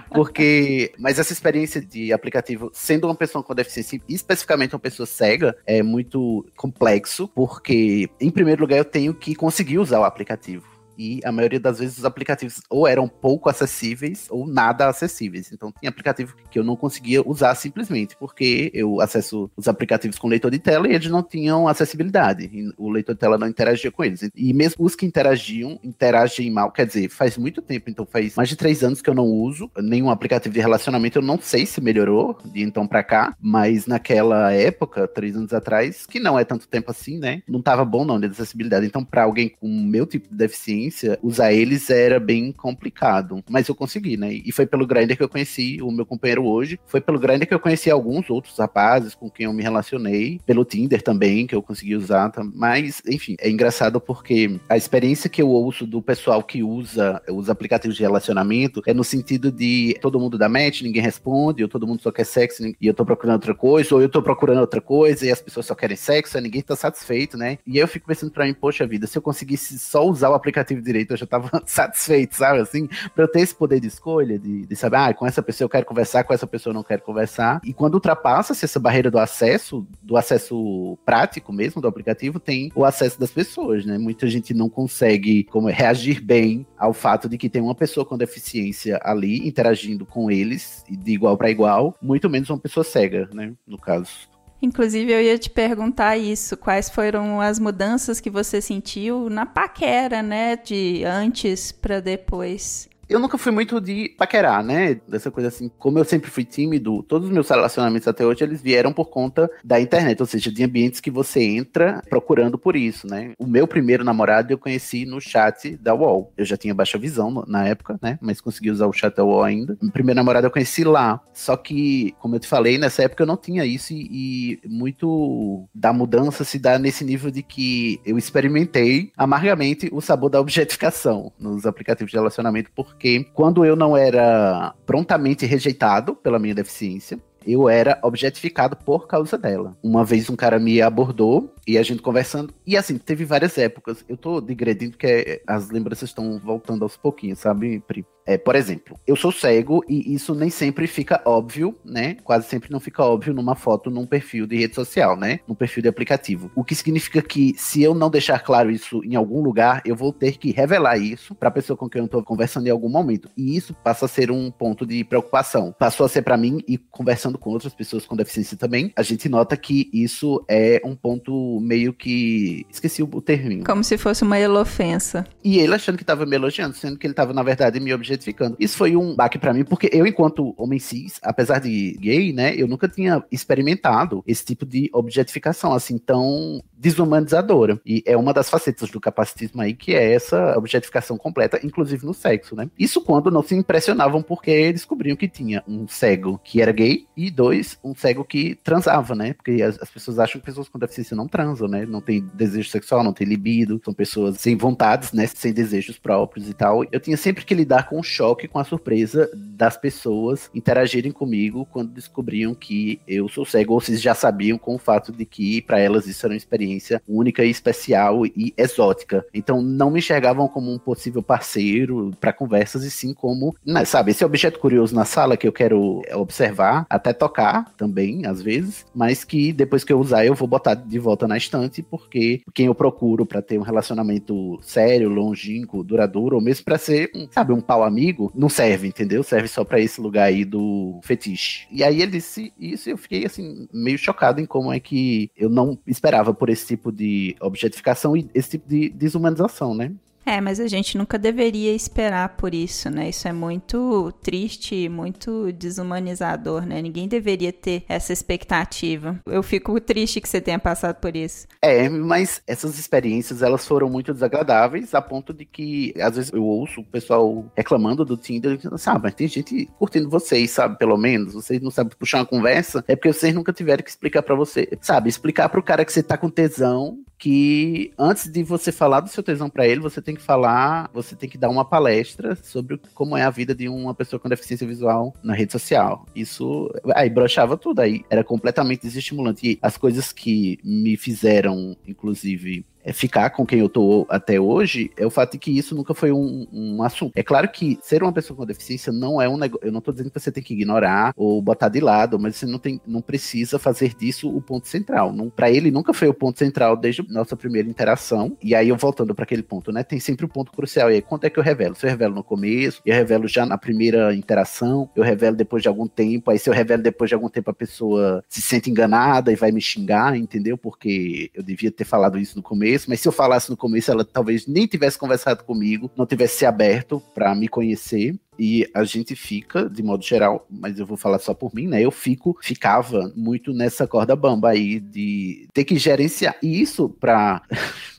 Porque, mas essa experiência de aplicativo, sendo uma pessoa com deficiência, especificamente uma pessoa cega, é muito complexo, porque, em primeiro lugar, eu tenho que conseguir usar o aplicativo e a maioria das vezes os aplicativos ou eram pouco acessíveis ou nada acessíveis. Então tinha aplicativo que eu não conseguia usar simplesmente porque eu acesso os aplicativos com leitor de tela e eles não tinham acessibilidade. o leitor de tela não interagia com eles. E mesmo os que interagiam, interagem mal. Quer dizer, faz muito tempo, então faz mais de três anos que eu não uso nenhum aplicativo de relacionamento. Eu não sei se melhorou de então para cá, mas naquela época, três anos atrás, que não é tanto tempo assim, né? Não tava bom não de acessibilidade. Então, para alguém com meu tipo de deficiência usar eles era bem complicado. Mas eu consegui, né? E foi pelo Grindr que eu conheci o meu companheiro hoje. Foi pelo Grindr que eu conheci alguns outros rapazes com quem eu me relacionei. Pelo Tinder também, que eu consegui usar. Mas, enfim, é engraçado porque a experiência que eu ouço do pessoal que usa os aplicativos de relacionamento é no sentido de todo mundo dá match, ninguém responde, ou todo mundo só quer sexo e eu tô procurando outra coisa, ou eu tô procurando outra coisa e as pessoas só querem sexo, ninguém tá satisfeito, né? E aí eu fico pensando pra mim, poxa vida, se eu conseguisse só usar o aplicativo aplicativo direito, eu já tava satisfeito, sabe? Assim, pra eu ter esse poder de escolha, de, de saber, ah, com essa pessoa eu quero conversar, com essa pessoa eu não quero conversar. E quando ultrapassa-se essa barreira do acesso, do acesso prático mesmo do aplicativo, tem o acesso das pessoas, né? Muita gente não consegue como reagir bem ao fato de que tem uma pessoa com deficiência ali interagindo com eles de igual para igual, muito menos uma pessoa cega, né? No caso. Inclusive, eu ia te perguntar isso. Quais foram as mudanças que você sentiu na paquera, né? De antes para depois? Eu nunca fui muito de paquerar, né? Dessa coisa assim, como eu sempre fui tímido, todos os meus relacionamentos até hoje, eles vieram por conta da internet, ou seja, de ambientes que você entra procurando por isso, né? O meu primeiro namorado eu conheci no chat da UOL. Eu já tinha baixa visão na época, né? Mas consegui usar o chat da UOL ainda. O primeiro namorado eu conheci lá. Só que, como eu te falei, nessa época eu não tinha isso e, e muito da mudança se dá nesse nível de que eu experimentei amargamente o sabor da objetificação nos aplicativos de relacionamento por porque quando eu não era prontamente rejeitado pela minha deficiência, eu era objetificado por causa dela. Uma vez um cara me abordou e a gente conversando. E assim, teve várias épocas. Eu tô digredindo porque as lembranças estão voltando aos pouquinhos, sabe, Pri? É, por exemplo, eu sou cego e isso nem sempre fica óbvio, né? Quase sempre não fica óbvio numa foto, num perfil de rede social, né? Num perfil de aplicativo. O que significa que se eu não deixar claro isso em algum lugar, eu vou ter que revelar isso para a pessoa com quem eu estou conversando em algum momento. E isso passa a ser um ponto de preocupação. Passou a ser para mim e conversando com outras pessoas com deficiência também, a gente nota que isso é um ponto meio que esqueci o termo. Como se fosse uma elofensa. E ele achando que estava me elogiando, sendo que ele estava na verdade me objetificando Isso foi um baque para mim, porque eu, enquanto homem cis, apesar de gay, né, eu nunca tinha experimentado esse tipo de objetificação, assim, tão desumanizadora. E é uma das facetas do capacitismo aí, que é essa objetificação completa, inclusive no sexo, né? Isso quando não se impressionavam porque descobriam que tinha um cego que era gay e dois, um cego que transava, né? Porque as, as pessoas acham que pessoas com deficiência não transam, né? Não tem desejo sexual, não tem libido, são pessoas sem vontades, né? Sem desejos próprios e tal. Eu tinha sempre que lidar com o choque, com a surpresa das pessoas interagirem comigo quando descobriam que eu sou cego, ou se já sabiam com o fato de que para elas isso era uma experiência experiência única e especial e exótica. Então não me enxergavam como um possível parceiro para conversas e sim como, né, sabe, esse objeto curioso na sala que eu quero observar, até tocar também às vezes, mas que depois que eu usar eu vou botar de volta na estante porque quem eu procuro para ter um relacionamento sério, longínquo, duradouro, ou mesmo para ser, sabe, um pau amigo, não serve, entendeu? Serve só para esse lugar aí do fetiche. E aí ele disse isso e eu fiquei assim meio chocado em como é que eu não esperava por esse esse tipo de objetificação e esse tipo de desumanização, né? É, mas a gente nunca deveria esperar por isso, né? Isso é muito triste, muito desumanizador, né? Ninguém deveria ter essa expectativa. Eu fico triste que você tenha passado por isso. É, mas essas experiências, elas foram muito desagradáveis, a ponto de que, às vezes, eu ouço o pessoal reclamando do Tinder, sabe, mas tem gente curtindo vocês, sabe, pelo menos, vocês não sabem puxar uma conversa, é porque vocês nunca tiveram que explicar para você, sabe, explicar pro cara que você tá com tesão, que antes de você falar do seu tesão para ele, você tem que falar, você tem que dar uma palestra sobre como é a vida de uma pessoa com deficiência visual na rede social. Isso aí brochava tudo, aí era completamente desestimulante. E as coisas que me fizeram, inclusive, ficar com quem eu tô até hoje é o fato de que isso nunca foi um, um assunto. É claro que ser uma pessoa com deficiência não é um negócio. Eu não tô dizendo que você tem que ignorar ou botar de lado, mas você não, tem, não precisa fazer disso o ponto central. Para ele nunca foi o ponto central desde a nossa primeira interação. E aí eu voltando para aquele ponto, né? Tem sempre um ponto crucial. E aí, quanto é que eu revelo? Se eu revelo no começo, eu revelo já na primeira interação, eu revelo depois de algum tempo. Aí se eu revelo depois de algum tempo, a pessoa se sente enganada e vai me xingar, entendeu? Porque eu devia ter falado isso no começo começo, mas se eu falasse no começo, ela talvez nem tivesse conversado comigo, não tivesse se aberto para me conhecer. E a gente fica, de modo geral, mas eu vou falar só por mim, né? Eu fico, ficava muito nessa corda bamba aí de ter que gerenciar. E isso para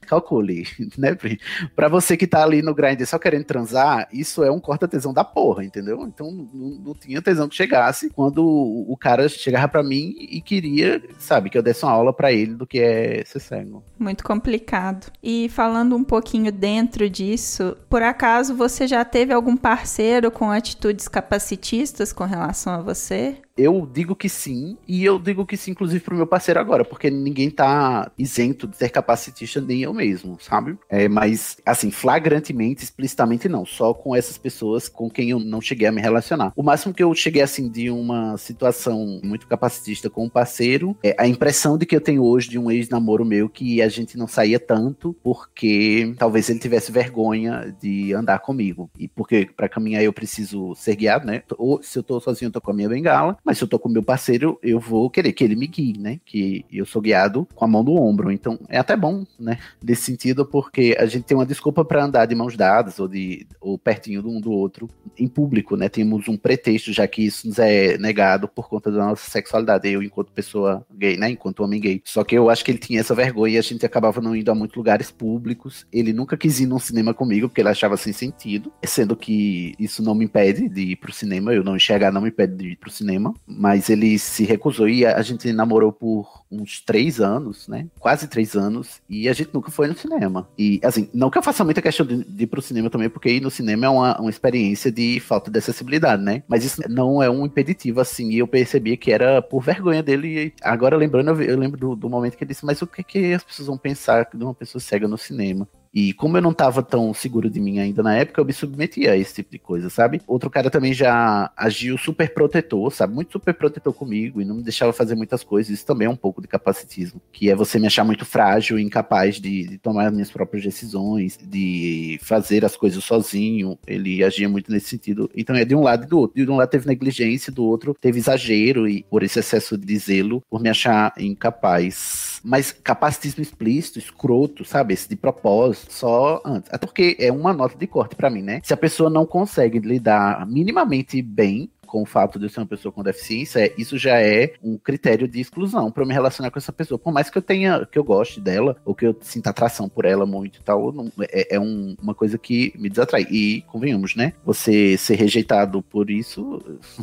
calcule, né, Pri? Pra você que tá ali no grind só querendo transar, isso é um corta-tesão da porra, entendeu? Então não, não, tinha tesão que chegasse quando o, cara chegava para mim e queria, sabe, que eu desse uma aula para ele do que é ser cego. Muito complicado. E falando um pouquinho dentro disso, por acaso você já teve algum parceiro com atitudes capacitistas com relação a você? Eu digo que sim, e eu digo que sim, inclusive, pro meu parceiro agora, porque ninguém tá isento de ser capacitista, nem eu mesmo, sabe? É, mas, assim, flagrantemente, explicitamente não, só com essas pessoas com quem eu não cheguei a me relacionar. O máximo que eu cheguei, assim, de uma situação muito capacitista com um parceiro, é a impressão de que eu tenho hoje de um ex-namoro meu que a gente não saía tanto, porque talvez ele tivesse vergonha de andar comigo. E porque para caminhar eu preciso ser guiado, né? Ou se eu tô sozinho, eu tô com a minha bengala, mas se eu tô com meu parceiro, eu vou querer que ele me guie, né? Que eu sou guiado com a mão no ombro. Então é até bom, né? Nesse sentido, porque a gente tem uma desculpa para andar de mãos dadas ou, de, ou pertinho do um do outro em público, né? Temos um pretexto, já que isso nos é negado por conta da nossa sexualidade. Eu, enquanto pessoa gay, né? Enquanto homem gay. Só que eu acho que ele tinha essa vergonha e a gente acabava não indo a muitos lugares públicos. Ele nunca quis ir num cinema comigo, porque ele achava sem sentido. Sendo que isso não me impede de ir pro cinema, eu não enxergar não me impede de ir pro cinema mas ele se recusou e a gente namorou por uns três anos, né? Quase três anos, e a gente nunca foi no cinema. E, assim, não que eu faça muita questão de, de ir pro cinema também, porque ir no cinema é uma, uma experiência de falta de acessibilidade, né? Mas isso não é um impeditivo, assim, e eu percebi que era por vergonha dele. E agora, lembrando, eu, eu lembro do, do, momento que ele disse, mas o que, que as pessoas vão pensar de uma pessoa cega no cinema? E como eu não estava tão seguro de mim ainda na época, eu me submetia a esse tipo de coisa, sabe? Outro cara também já agiu super protetor, sabe? Muito super protetor comigo e não me deixava fazer muitas coisas. Isso também é um pouco de capacitismo, que é você me achar muito frágil, incapaz de, de tomar as minhas próprias decisões, de fazer as coisas sozinho. Ele agia muito nesse sentido. Então é de um lado e do outro. De um lado teve negligência, do outro teve exagero e por esse excesso de zelo, por me achar incapaz. Mas capacitismo explícito, escroto, sabe? Esse de propósito só antes. Até porque é uma nota de corte para mim, né? Se a pessoa não consegue lidar minimamente bem com o fato de eu ser uma pessoa com deficiência, isso já é um critério de exclusão para me relacionar com essa pessoa. Por mais que eu tenha, que eu goste dela, ou que eu sinta atração por ela muito e tal, não, é, é um, uma coisa que me desatrai. E convenhamos, né? Você ser rejeitado por isso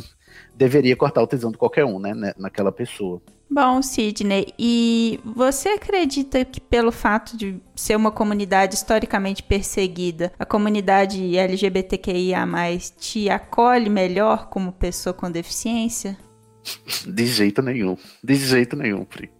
deveria cortar o tesão de qualquer um, né? Naquela pessoa. Bom, Sidney, e você acredita que pelo fato de ser uma comunidade historicamente perseguida, a comunidade LGBTQIA+, te acolhe melhor como pessoa com deficiência? De jeito nenhum, de jeito nenhum, Pri.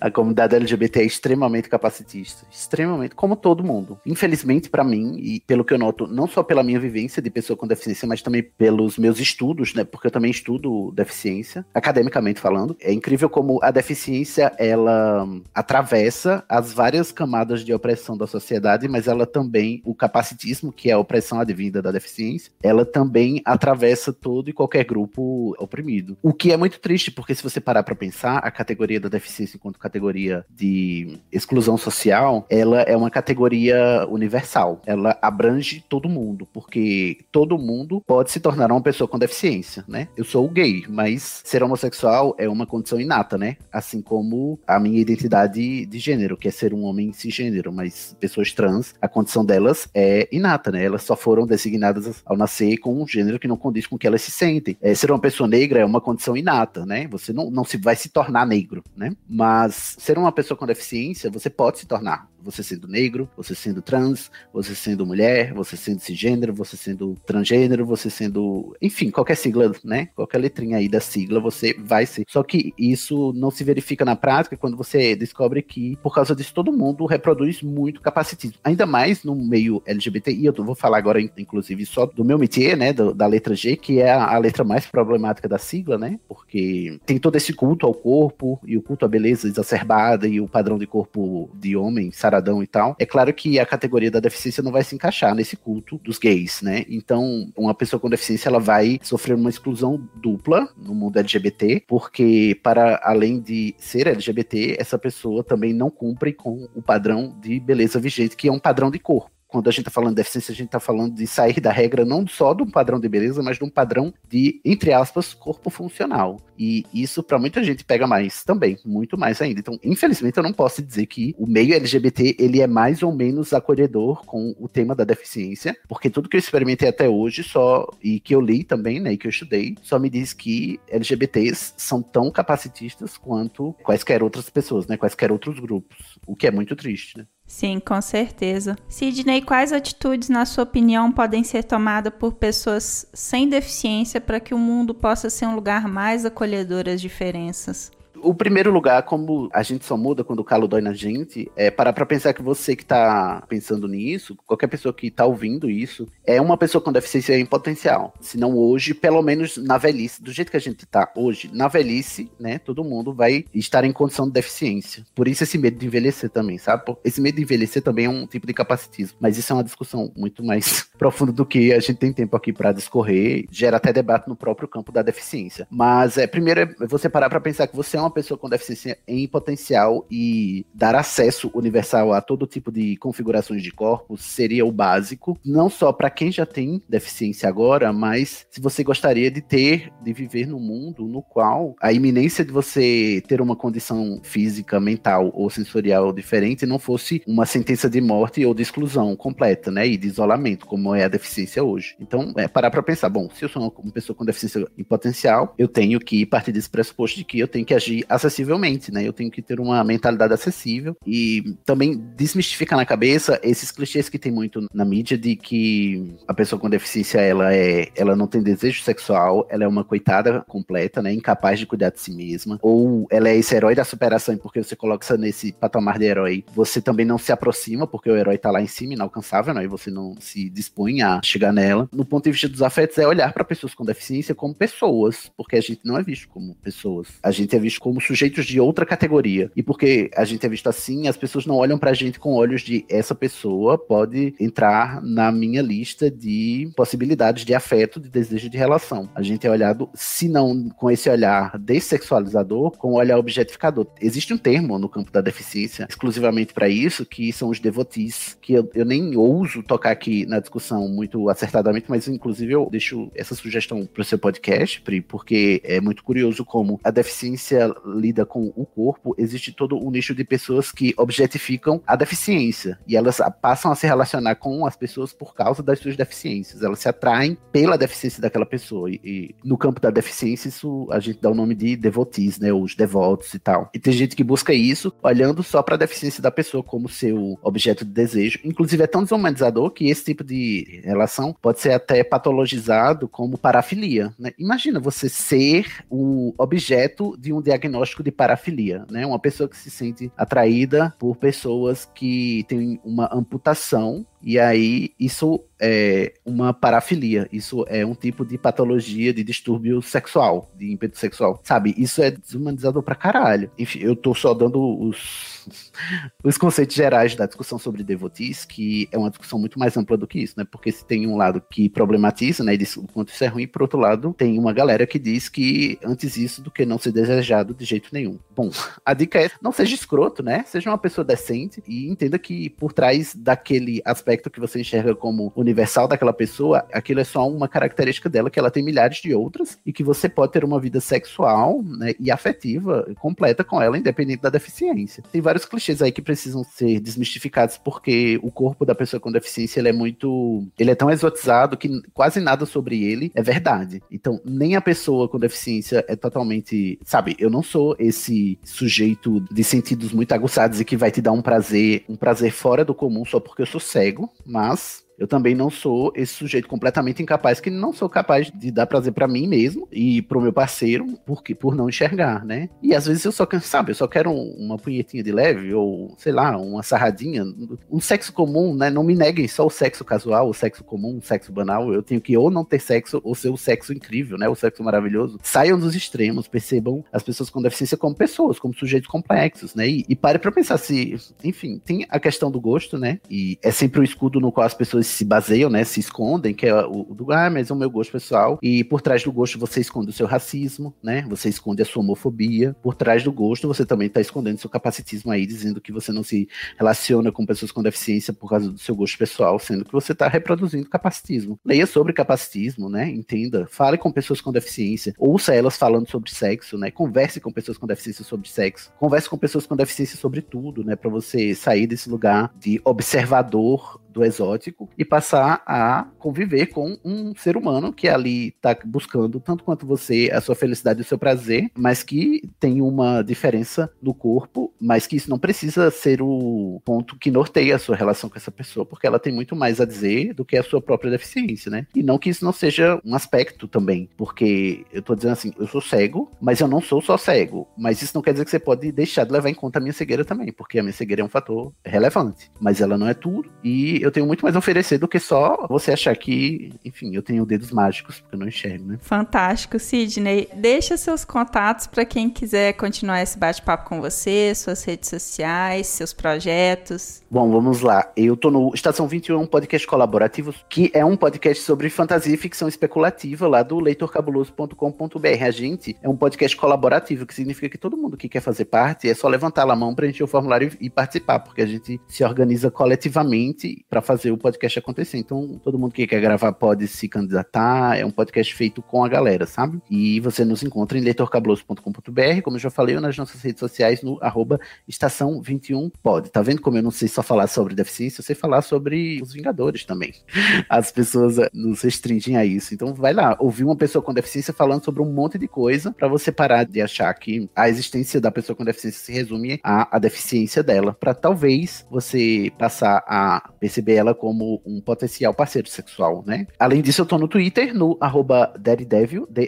A comunidade LGBT é extremamente capacitista, extremamente, como todo mundo. Infelizmente, para mim, e pelo que eu noto, não só pela minha vivência de pessoa com deficiência, mas também pelos meus estudos, né? Porque eu também estudo deficiência, academicamente falando. É incrível como a deficiência ela atravessa as várias camadas de opressão da sociedade, mas ela também, o capacitismo, que é a opressão advinda da deficiência, ela também atravessa todo e qualquer grupo oprimido. O que é muito triste, porque se você parar para pensar, a categoria da deficiência enquanto categoria de exclusão social, ela é uma categoria universal. Ela abrange todo mundo, porque todo mundo pode se tornar uma pessoa com deficiência, né? Eu sou gay, mas ser homossexual é uma condição inata, né? Assim como a minha identidade de gênero, que é ser um homem cisgênero, mas pessoas trans, a condição delas é inata, né? Elas só foram designadas ao nascer com um gênero que não condiz com o que elas se sentem. É, ser uma pessoa negra é uma condição inata, né? Você não, não se vai se tornar negro, né? Mas ser uma pessoa com deficiência, você pode se tornar. Você sendo negro, você sendo trans, você sendo mulher, você sendo cisgênero, você sendo transgênero, você sendo. Enfim, qualquer sigla, né? Qualquer letrinha aí da sigla, você vai ser. Só que isso não se verifica na prática quando você descobre que, por causa disso, todo mundo reproduz muito capacitismo. Ainda mais no meio LGBT, e eu vou falar agora, inclusive, só do meu métier, né? Do, da letra G, que é a, a letra mais problemática da sigla, né? Porque tem todo esse culto ao corpo e o culto à beleza beleza exacerbada e o padrão de corpo de homem, saradão e tal, é claro que a categoria da deficiência não vai se encaixar nesse culto dos gays, né? Então, uma pessoa com deficiência ela vai sofrer uma exclusão dupla no mundo LGBT, porque para além de ser LGBT, essa pessoa também não cumpre com o padrão de beleza vigente, que é um padrão de corpo quando a gente está falando de deficiência, a gente está falando de sair da regra não só de um padrão de beleza, mas de um padrão de, entre aspas, corpo funcional. E isso para muita gente pega mais também, muito mais ainda. Então, infelizmente, eu não posso dizer que o meio LGBT ele é mais ou menos acolhedor com o tema da deficiência, porque tudo que eu experimentei até hoje só e que eu li também, né, e que eu estudei, só me diz que LGBTs são tão capacitistas quanto quaisquer outras pessoas, né, quaisquer outros grupos, o que é muito triste, né? Sim, com certeza. Sidney, quais atitudes, na sua opinião, podem ser tomadas por pessoas sem deficiência para que o mundo possa ser um lugar mais acolhedor às diferenças? O primeiro lugar, como a gente só muda quando o calo dói na gente, é parar pra pensar que você que tá pensando nisso, qualquer pessoa que tá ouvindo isso, é uma pessoa com deficiência em potencial. Se não hoje, pelo menos na velhice, do jeito que a gente tá hoje, na velhice, né, todo mundo vai estar em condição de deficiência. Por isso esse medo de envelhecer também, sabe? Esse medo de envelhecer também é um tipo de capacitismo. Mas isso é uma discussão muito mais profunda do que a gente tem tempo aqui para discorrer. Gera até debate no próprio campo da deficiência. Mas é, primeiro é você parar para pensar que você é uma uma pessoa com deficiência em potencial e dar acesso universal a todo tipo de configurações de corpos seria o básico, não só para quem já tem deficiência agora, mas se você gostaria de ter, de viver num mundo no qual a iminência de você ter uma condição física, mental ou sensorial diferente não fosse uma sentença de morte ou de exclusão completa, né, e de isolamento, como é a deficiência hoje. Então, é parar para pensar, bom, se eu sou uma pessoa com deficiência em potencial, eu tenho que partir desse pressuposto de que eu tenho que agir acessivelmente, né? Eu tenho que ter uma mentalidade acessível e também desmistificar na cabeça esses clichês que tem muito na mídia de que a pessoa com deficiência ela é, ela não tem desejo sexual, ela é uma coitada completa, né? Incapaz de cuidar de si mesma, ou ela é esse herói da superação e porque você coloca nesse patamar de herói, você também não se aproxima porque o herói tá lá em cima, inalcançável, né? E você não se dispõe a chegar nela. No ponto de vista dos afetos é olhar para pessoas com deficiência como pessoas, porque a gente não é visto como pessoas. A gente é visto como como sujeitos de outra categoria. E porque a gente é visto assim, as pessoas não olham pra gente com olhos de essa pessoa pode entrar na minha lista de possibilidades de afeto, de desejo de relação. A gente é olhado, se não com esse olhar dessexualizador, com o olhar objetificador. Existe um termo no campo da deficiência exclusivamente para isso, que são os devotees, que eu, eu nem ouso tocar aqui na discussão muito acertadamente, mas inclusive eu deixo essa sugestão para o seu podcast, Pri, porque é muito curioso como a deficiência lida com o corpo. Existe todo um nicho de pessoas que objetificam a deficiência e elas passam a se relacionar com as pessoas por causa das suas deficiências. Elas se atraem pela deficiência daquela pessoa. E, e no campo da deficiência, isso a gente dá o nome de devotees, né? Os devotos e tal. E tem gente que busca isso olhando só para a deficiência da pessoa como seu objeto de desejo. Inclusive, é tão desumanizador que esse tipo de relação pode ser até patologizado como parafilia. Né? Imagina você ser o objeto de um diagnóstico de parafilia, né? Uma pessoa que se sente atraída por pessoas que têm uma amputação e aí, isso é uma parafilia. Isso é um tipo de patologia de distúrbio sexual, de ímpeto sexual. Sabe? Isso é desumanizador pra caralho. Enfim, eu tô só dando os, os conceitos gerais da discussão sobre devotis, que é uma discussão muito mais ampla do que isso, né? Porque se tem um lado que problematiza, né? E diz o quanto isso é ruim, por outro lado, tem uma galera que diz que antes isso do que não ser desejado de jeito nenhum. Bom, a dica é não seja escroto, né? Seja uma pessoa decente e entenda que por trás daquele aspecto aspecto que você enxerga como universal daquela pessoa, aquilo é só uma característica dela, que ela tem milhares de outras, e que você pode ter uma vida sexual né, e afetiva completa com ela, independente da deficiência. Tem vários clichês aí que precisam ser desmistificados, porque o corpo da pessoa com deficiência ele é muito. Ele é tão exotizado que quase nada sobre ele é verdade. Então, nem a pessoa com deficiência é totalmente. Sabe, eu não sou esse sujeito de sentidos muito aguçados e que vai te dar um prazer, um prazer fora do comum só porque eu sou cego mas eu também não sou esse sujeito completamente incapaz, que não sou capaz de dar prazer para mim mesmo e pro meu parceiro, porque por não enxergar, né? E às vezes eu só quero, sabe, eu só quero uma punhetinha de leve, ou sei lá, uma sarradinha, um sexo comum, né? Não me neguem só o sexo casual, o sexo comum, o sexo banal. Eu tenho que ou não ter sexo, ou ser o sexo incrível, né? O sexo maravilhoso. Saiam dos extremos, percebam as pessoas com deficiência como pessoas, como sujeitos complexos, né? E, e pare pra pensar se, enfim, tem a questão do gosto, né? E é sempre o escudo no qual as pessoas se baseiam, né, se escondem, que é o, o do, ah, mas é o meu gosto pessoal, e por trás do gosto você esconde o seu racismo, né, você esconde a sua homofobia, por trás do gosto você também está escondendo seu capacitismo aí, dizendo que você não se relaciona com pessoas com deficiência por causa do seu gosto pessoal, sendo que você está reproduzindo capacitismo. Leia sobre capacitismo, né, entenda, fale com pessoas com deficiência, ouça elas falando sobre sexo, né, converse com pessoas com deficiência sobre sexo, converse com pessoas com deficiência sobre tudo, né, para você sair desse lugar de observador do exótico e passar a conviver com um ser humano que ali está buscando tanto quanto você a sua felicidade e o seu prazer, mas que tem uma diferença no corpo, mas que isso não precisa ser o ponto que norteia a sua relação com essa pessoa, porque ela tem muito mais a dizer do que a sua própria deficiência, né? E não que isso não seja um aspecto também, porque eu tô dizendo assim, eu sou cego, mas eu não sou só cego, mas isso não quer dizer que você pode deixar de levar em conta a minha cegueira também, porque a minha cegueira é um fator relevante, mas ela não é tudo e eu tenho muito mais a oferecer do que só você achar que, enfim, eu tenho dedos mágicos, porque eu não enxergo, né? Fantástico, Sidney. Deixa seus contatos para quem quiser continuar esse bate-papo com você, suas redes sociais, seus projetos. Bom, vamos lá. Eu tô no Estação 21, um podcast colaborativo, que é um podcast sobre fantasia e ficção especulativa lá do leitorcabuloso.com.br. A gente é um podcast colaborativo, que significa que todo mundo que quer fazer parte é só levantar a mão, preencher o formulário e participar, porque a gente se organiza coletivamente para fazer o podcast acontecer. Então, todo mundo que quer gravar pode se candidatar. É um podcast feito com a galera, sabe? E você nos encontra em leitorcabuloso.com.br, como eu já falei, ou nas nossas redes sociais no arroba estação 21 pod. Tá vendo como eu não sei só falar sobre deficiência, eu sei falar sobre os Vingadores também. As pessoas eh, nos restringem a isso. Então, vai lá, ouvir uma pessoa com deficiência falando sobre um monte de coisa para você parar de achar que a existência da pessoa com deficiência se resume à, à deficiência dela, para talvez você passar a perceber perceber ela como um potencial parceiro sexual, né? Além disso, eu tô no Twitter, no arroba D-E-R-I-D-E-V-I-O.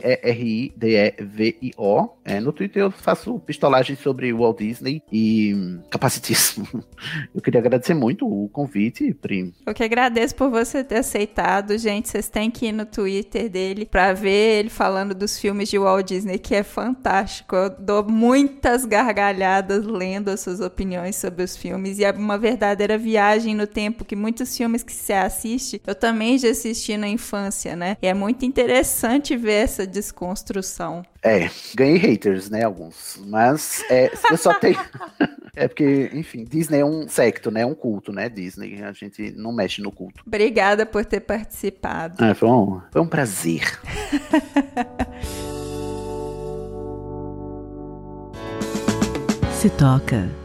É, no Twitter eu faço pistolagem sobre Walt Disney e capacitismo. Eu queria agradecer muito o convite, Pri. Eu que agradeço por você ter aceitado, gente. Vocês têm que ir no Twitter dele pra ver ele falando dos filmes de Walt Disney, que é fantástico. Eu dou muitas gargalhadas lendo as suas opiniões sobre os filmes e é uma verdadeira viagem no tempo que muitos filmes que você assiste, eu também já assisti na infância, né? E é muito interessante ver essa desconstrução. É, ganhei haters, né, alguns. Mas é, eu só tenho. é porque, enfim, Disney é um secto, né? Um culto, né? Disney. A gente não mexe no culto. Obrigada por ter participado. É, foi, um, foi um prazer. Se toca.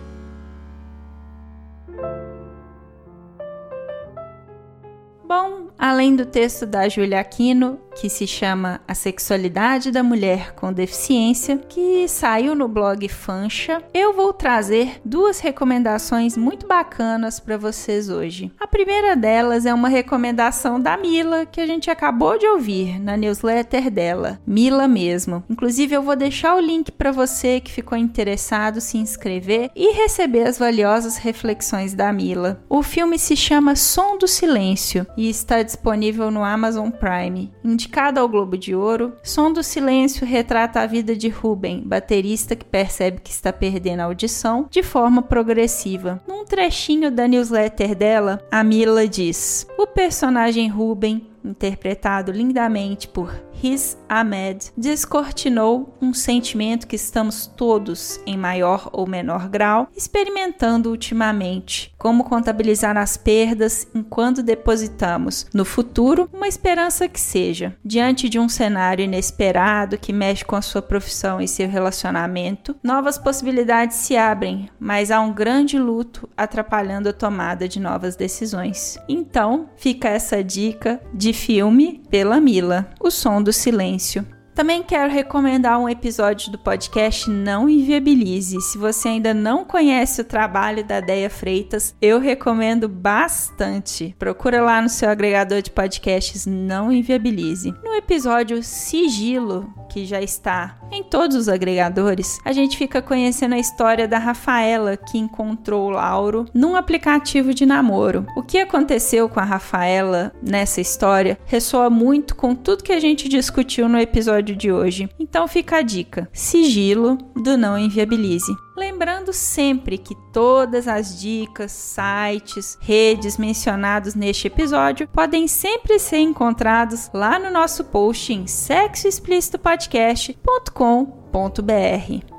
Bom, além do texto da Julia Aquino, que se chama A Sexualidade da Mulher com Deficiência, que saiu no blog Fancha, eu vou trazer duas recomendações muito bacanas para vocês hoje. A primeira delas é uma recomendação da Mila, que a gente acabou de ouvir na newsletter dela, Mila mesmo. Inclusive, eu vou deixar o link para você que ficou interessado se inscrever e receber as valiosas reflexões da Mila. O filme se chama Som do Silêncio e está disponível no Amazon Prime indicado ao Globo de Ouro, Som do Silêncio retrata a vida de Ruben, baterista que percebe que está perdendo a audição de forma progressiva. Num trechinho da newsletter dela, a Mila diz: O personagem Ruben interpretado lindamente por Riz Ahmed, descortinou um sentimento que estamos todos, em maior ou menor grau, experimentando ultimamente. Como contabilizar as perdas enquanto depositamos no futuro uma esperança que seja. Diante de um cenário inesperado que mexe com a sua profissão e seu relacionamento, novas possibilidades se abrem, mas há um grande luto atrapalhando a tomada de novas decisões. Então, fica essa dica de filme pela Mila, O Som do Silêncio. Também quero recomendar um episódio do podcast Não Inviabilize. Se você ainda não conhece o trabalho da Deia Freitas, eu recomendo bastante. Procura lá no seu agregador de podcasts Não Inviabilize. No episódio Sigilo, que já está em todos os agregadores, a gente fica conhecendo a história da Rafaela que encontrou o Lauro num aplicativo de namoro. O que aconteceu com a Rafaela nessa história ressoa muito com tudo que a gente discutiu no episódio de hoje. Então fica a dica: sigilo do Não Inviabilize. Lembrando sempre que todas as dicas, sites, redes mencionados neste episódio podem sempre ser encontrados lá no nosso post em sexoexplicitopodcast.com.br.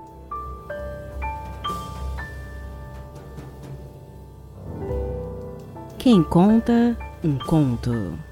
Quem conta um conto.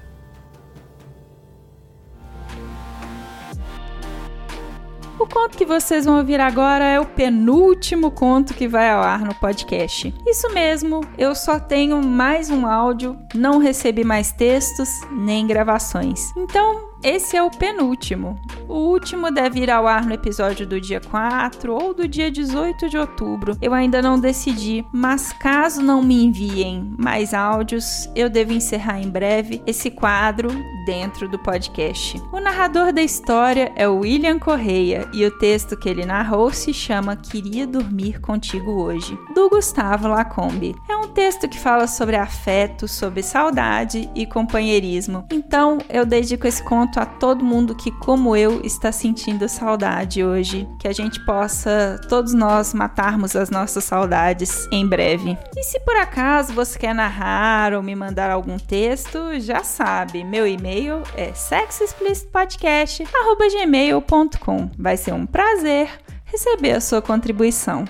O conto que vocês vão ouvir agora é o penúltimo conto que vai ao ar no podcast. Isso mesmo, eu só tenho mais um áudio, não recebi mais textos nem gravações. Então, esse é o penúltimo. O último deve ir ao ar no episódio do dia 4 ou do dia 18 de outubro. Eu ainda não decidi, mas caso não me enviem mais áudios, eu devo encerrar em breve esse quadro dentro do podcast. O narrador da história é o William Correia e o texto que ele narrou se chama Queria Dormir Contigo Hoje, do Gustavo Lacombe. É um texto que fala sobre afeto, sobre saudade e companheirismo. Então, eu dedico esse conto a todo mundo que, como eu, está sentindo saudade hoje. Que a gente possa, todos nós, matarmos as nossas saudades em breve. E se por acaso você quer narrar ou me mandar algum texto, já sabe, meu e-mail é sexoexplicitpodcast.gmail.com. Vai ser um prazer receber a sua contribuição.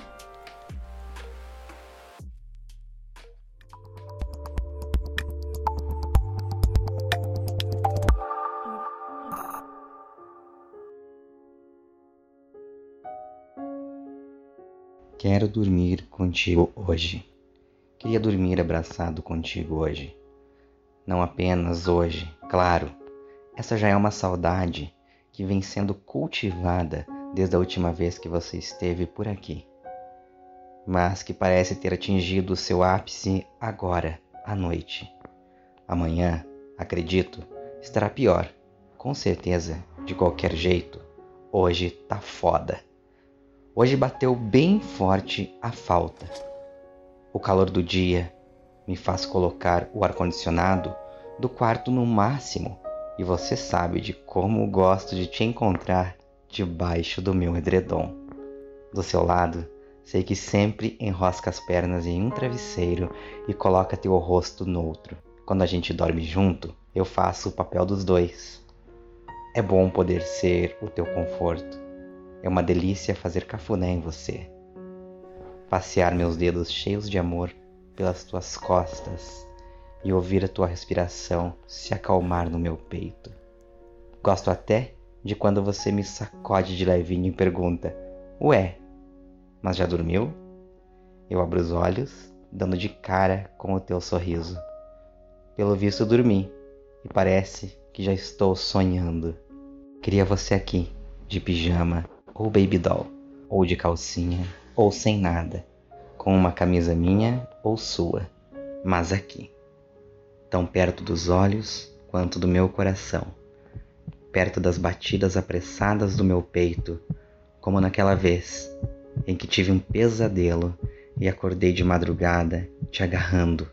Quero dormir contigo hoje. Queria dormir abraçado contigo hoje. Não apenas hoje, claro. Essa já é uma saudade que vem sendo cultivada desde a última vez que você esteve por aqui, mas que parece ter atingido seu ápice agora, à noite. Amanhã, acredito, estará pior. Com certeza, de qualquer jeito, hoje tá foda. Hoje bateu bem forte a falta. O calor do dia me faz colocar o ar-condicionado do quarto no máximo e você sabe de como gosto de te encontrar debaixo do meu edredom. Do seu lado, sei que sempre enrosca as pernas em um travesseiro e coloca teu rosto no outro. Quando a gente dorme junto, eu faço o papel dos dois. É bom poder ser o teu conforto. É uma delícia fazer cafuné em você. Passear meus dedos cheios de amor pelas tuas costas e ouvir a tua respiração se acalmar no meu peito. Gosto até de quando você me sacode de levinho e pergunta: Ué, mas já dormiu? Eu abro os olhos, dando de cara com o teu sorriso. Pelo visto, dormi e parece que já estou sonhando. Queria você aqui, de pijama ou baby doll, ou de calcinha ou sem nada, com uma camisa minha ou sua, mas aqui tão perto dos olhos quanto do meu coração, perto das batidas apressadas do meu peito, como naquela vez em que tive um pesadelo e acordei de madrugada te agarrando.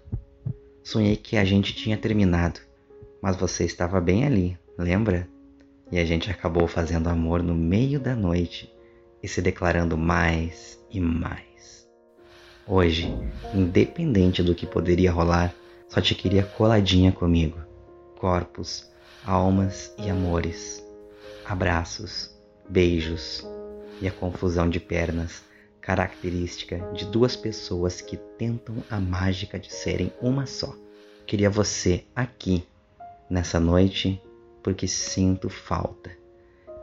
Sonhei que a gente tinha terminado, mas você estava bem ali, lembra? E a gente acabou fazendo amor no meio da noite e se declarando mais e mais. Hoje, independente do que poderia rolar, só te queria coladinha comigo. Corpos, almas e amores. Abraços, beijos e a confusão de pernas, característica de duas pessoas que tentam a mágica de serem uma só. Queria você aqui nessa noite porque sinto falta,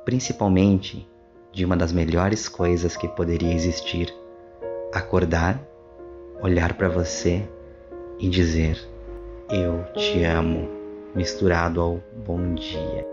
principalmente de uma das melhores coisas que poderia existir: acordar, olhar para você e dizer eu te amo, misturado ao bom dia.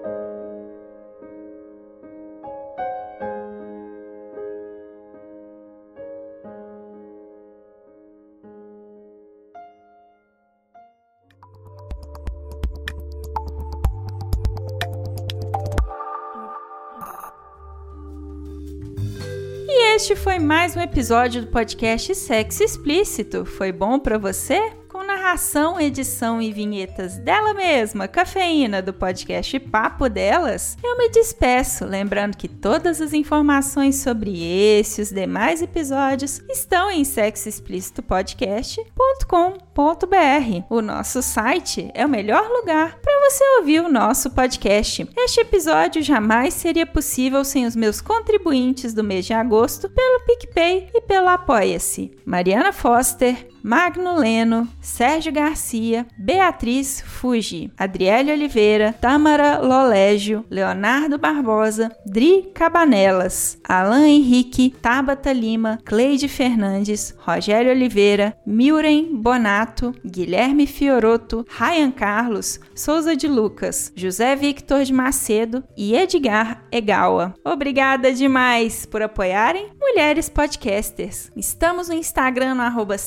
Mais um episódio do podcast Sexo Explícito. Foi bom para você? narração, edição e vinhetas dela mesma, Cafeína, do podcast Papo Delas, eu me despeço, lembrando que todas as informações sobre esse e os demais episódios estão em sexoexplicitopodcast.com.br. O nosso site é o melhor lugar para você ouvir o nosso podcast. Este episódio jamais seria possível sem os meus contribuintes do mês de agosto pelo PicPay e pelo Apoia-se. Mariana Foster, Magno Leno, Sérgio Garcia, Beatriz Fuji, Adriele Oliveira, Tamara Lolégio, Leonardo Barbosa, Dri Cabanelas, Alan Henrique, Tabata Lima, Cleide Fernandes, Rogério Oliveira, Milren Bonato, Guilherme Fioroto, Ryan Carlos, Souza de Lucas, José Victor de Macedo e Edgar Egawa. Obrigada demais por apoiarem Mulheres Podcasters. Estamos no Instagram no arroba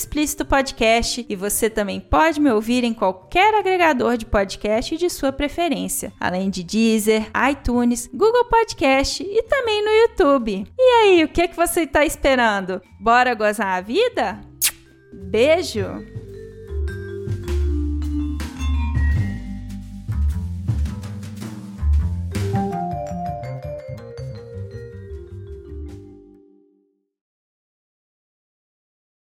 Explícito Podcast e você também pode me ouvir em qualquer agregador de podcast de sua preferência, além de Deezer, iTunes, Google Podcast e também no YouTube. E aí, o que, que você está esperando? Bora gozar a vida? Beijo!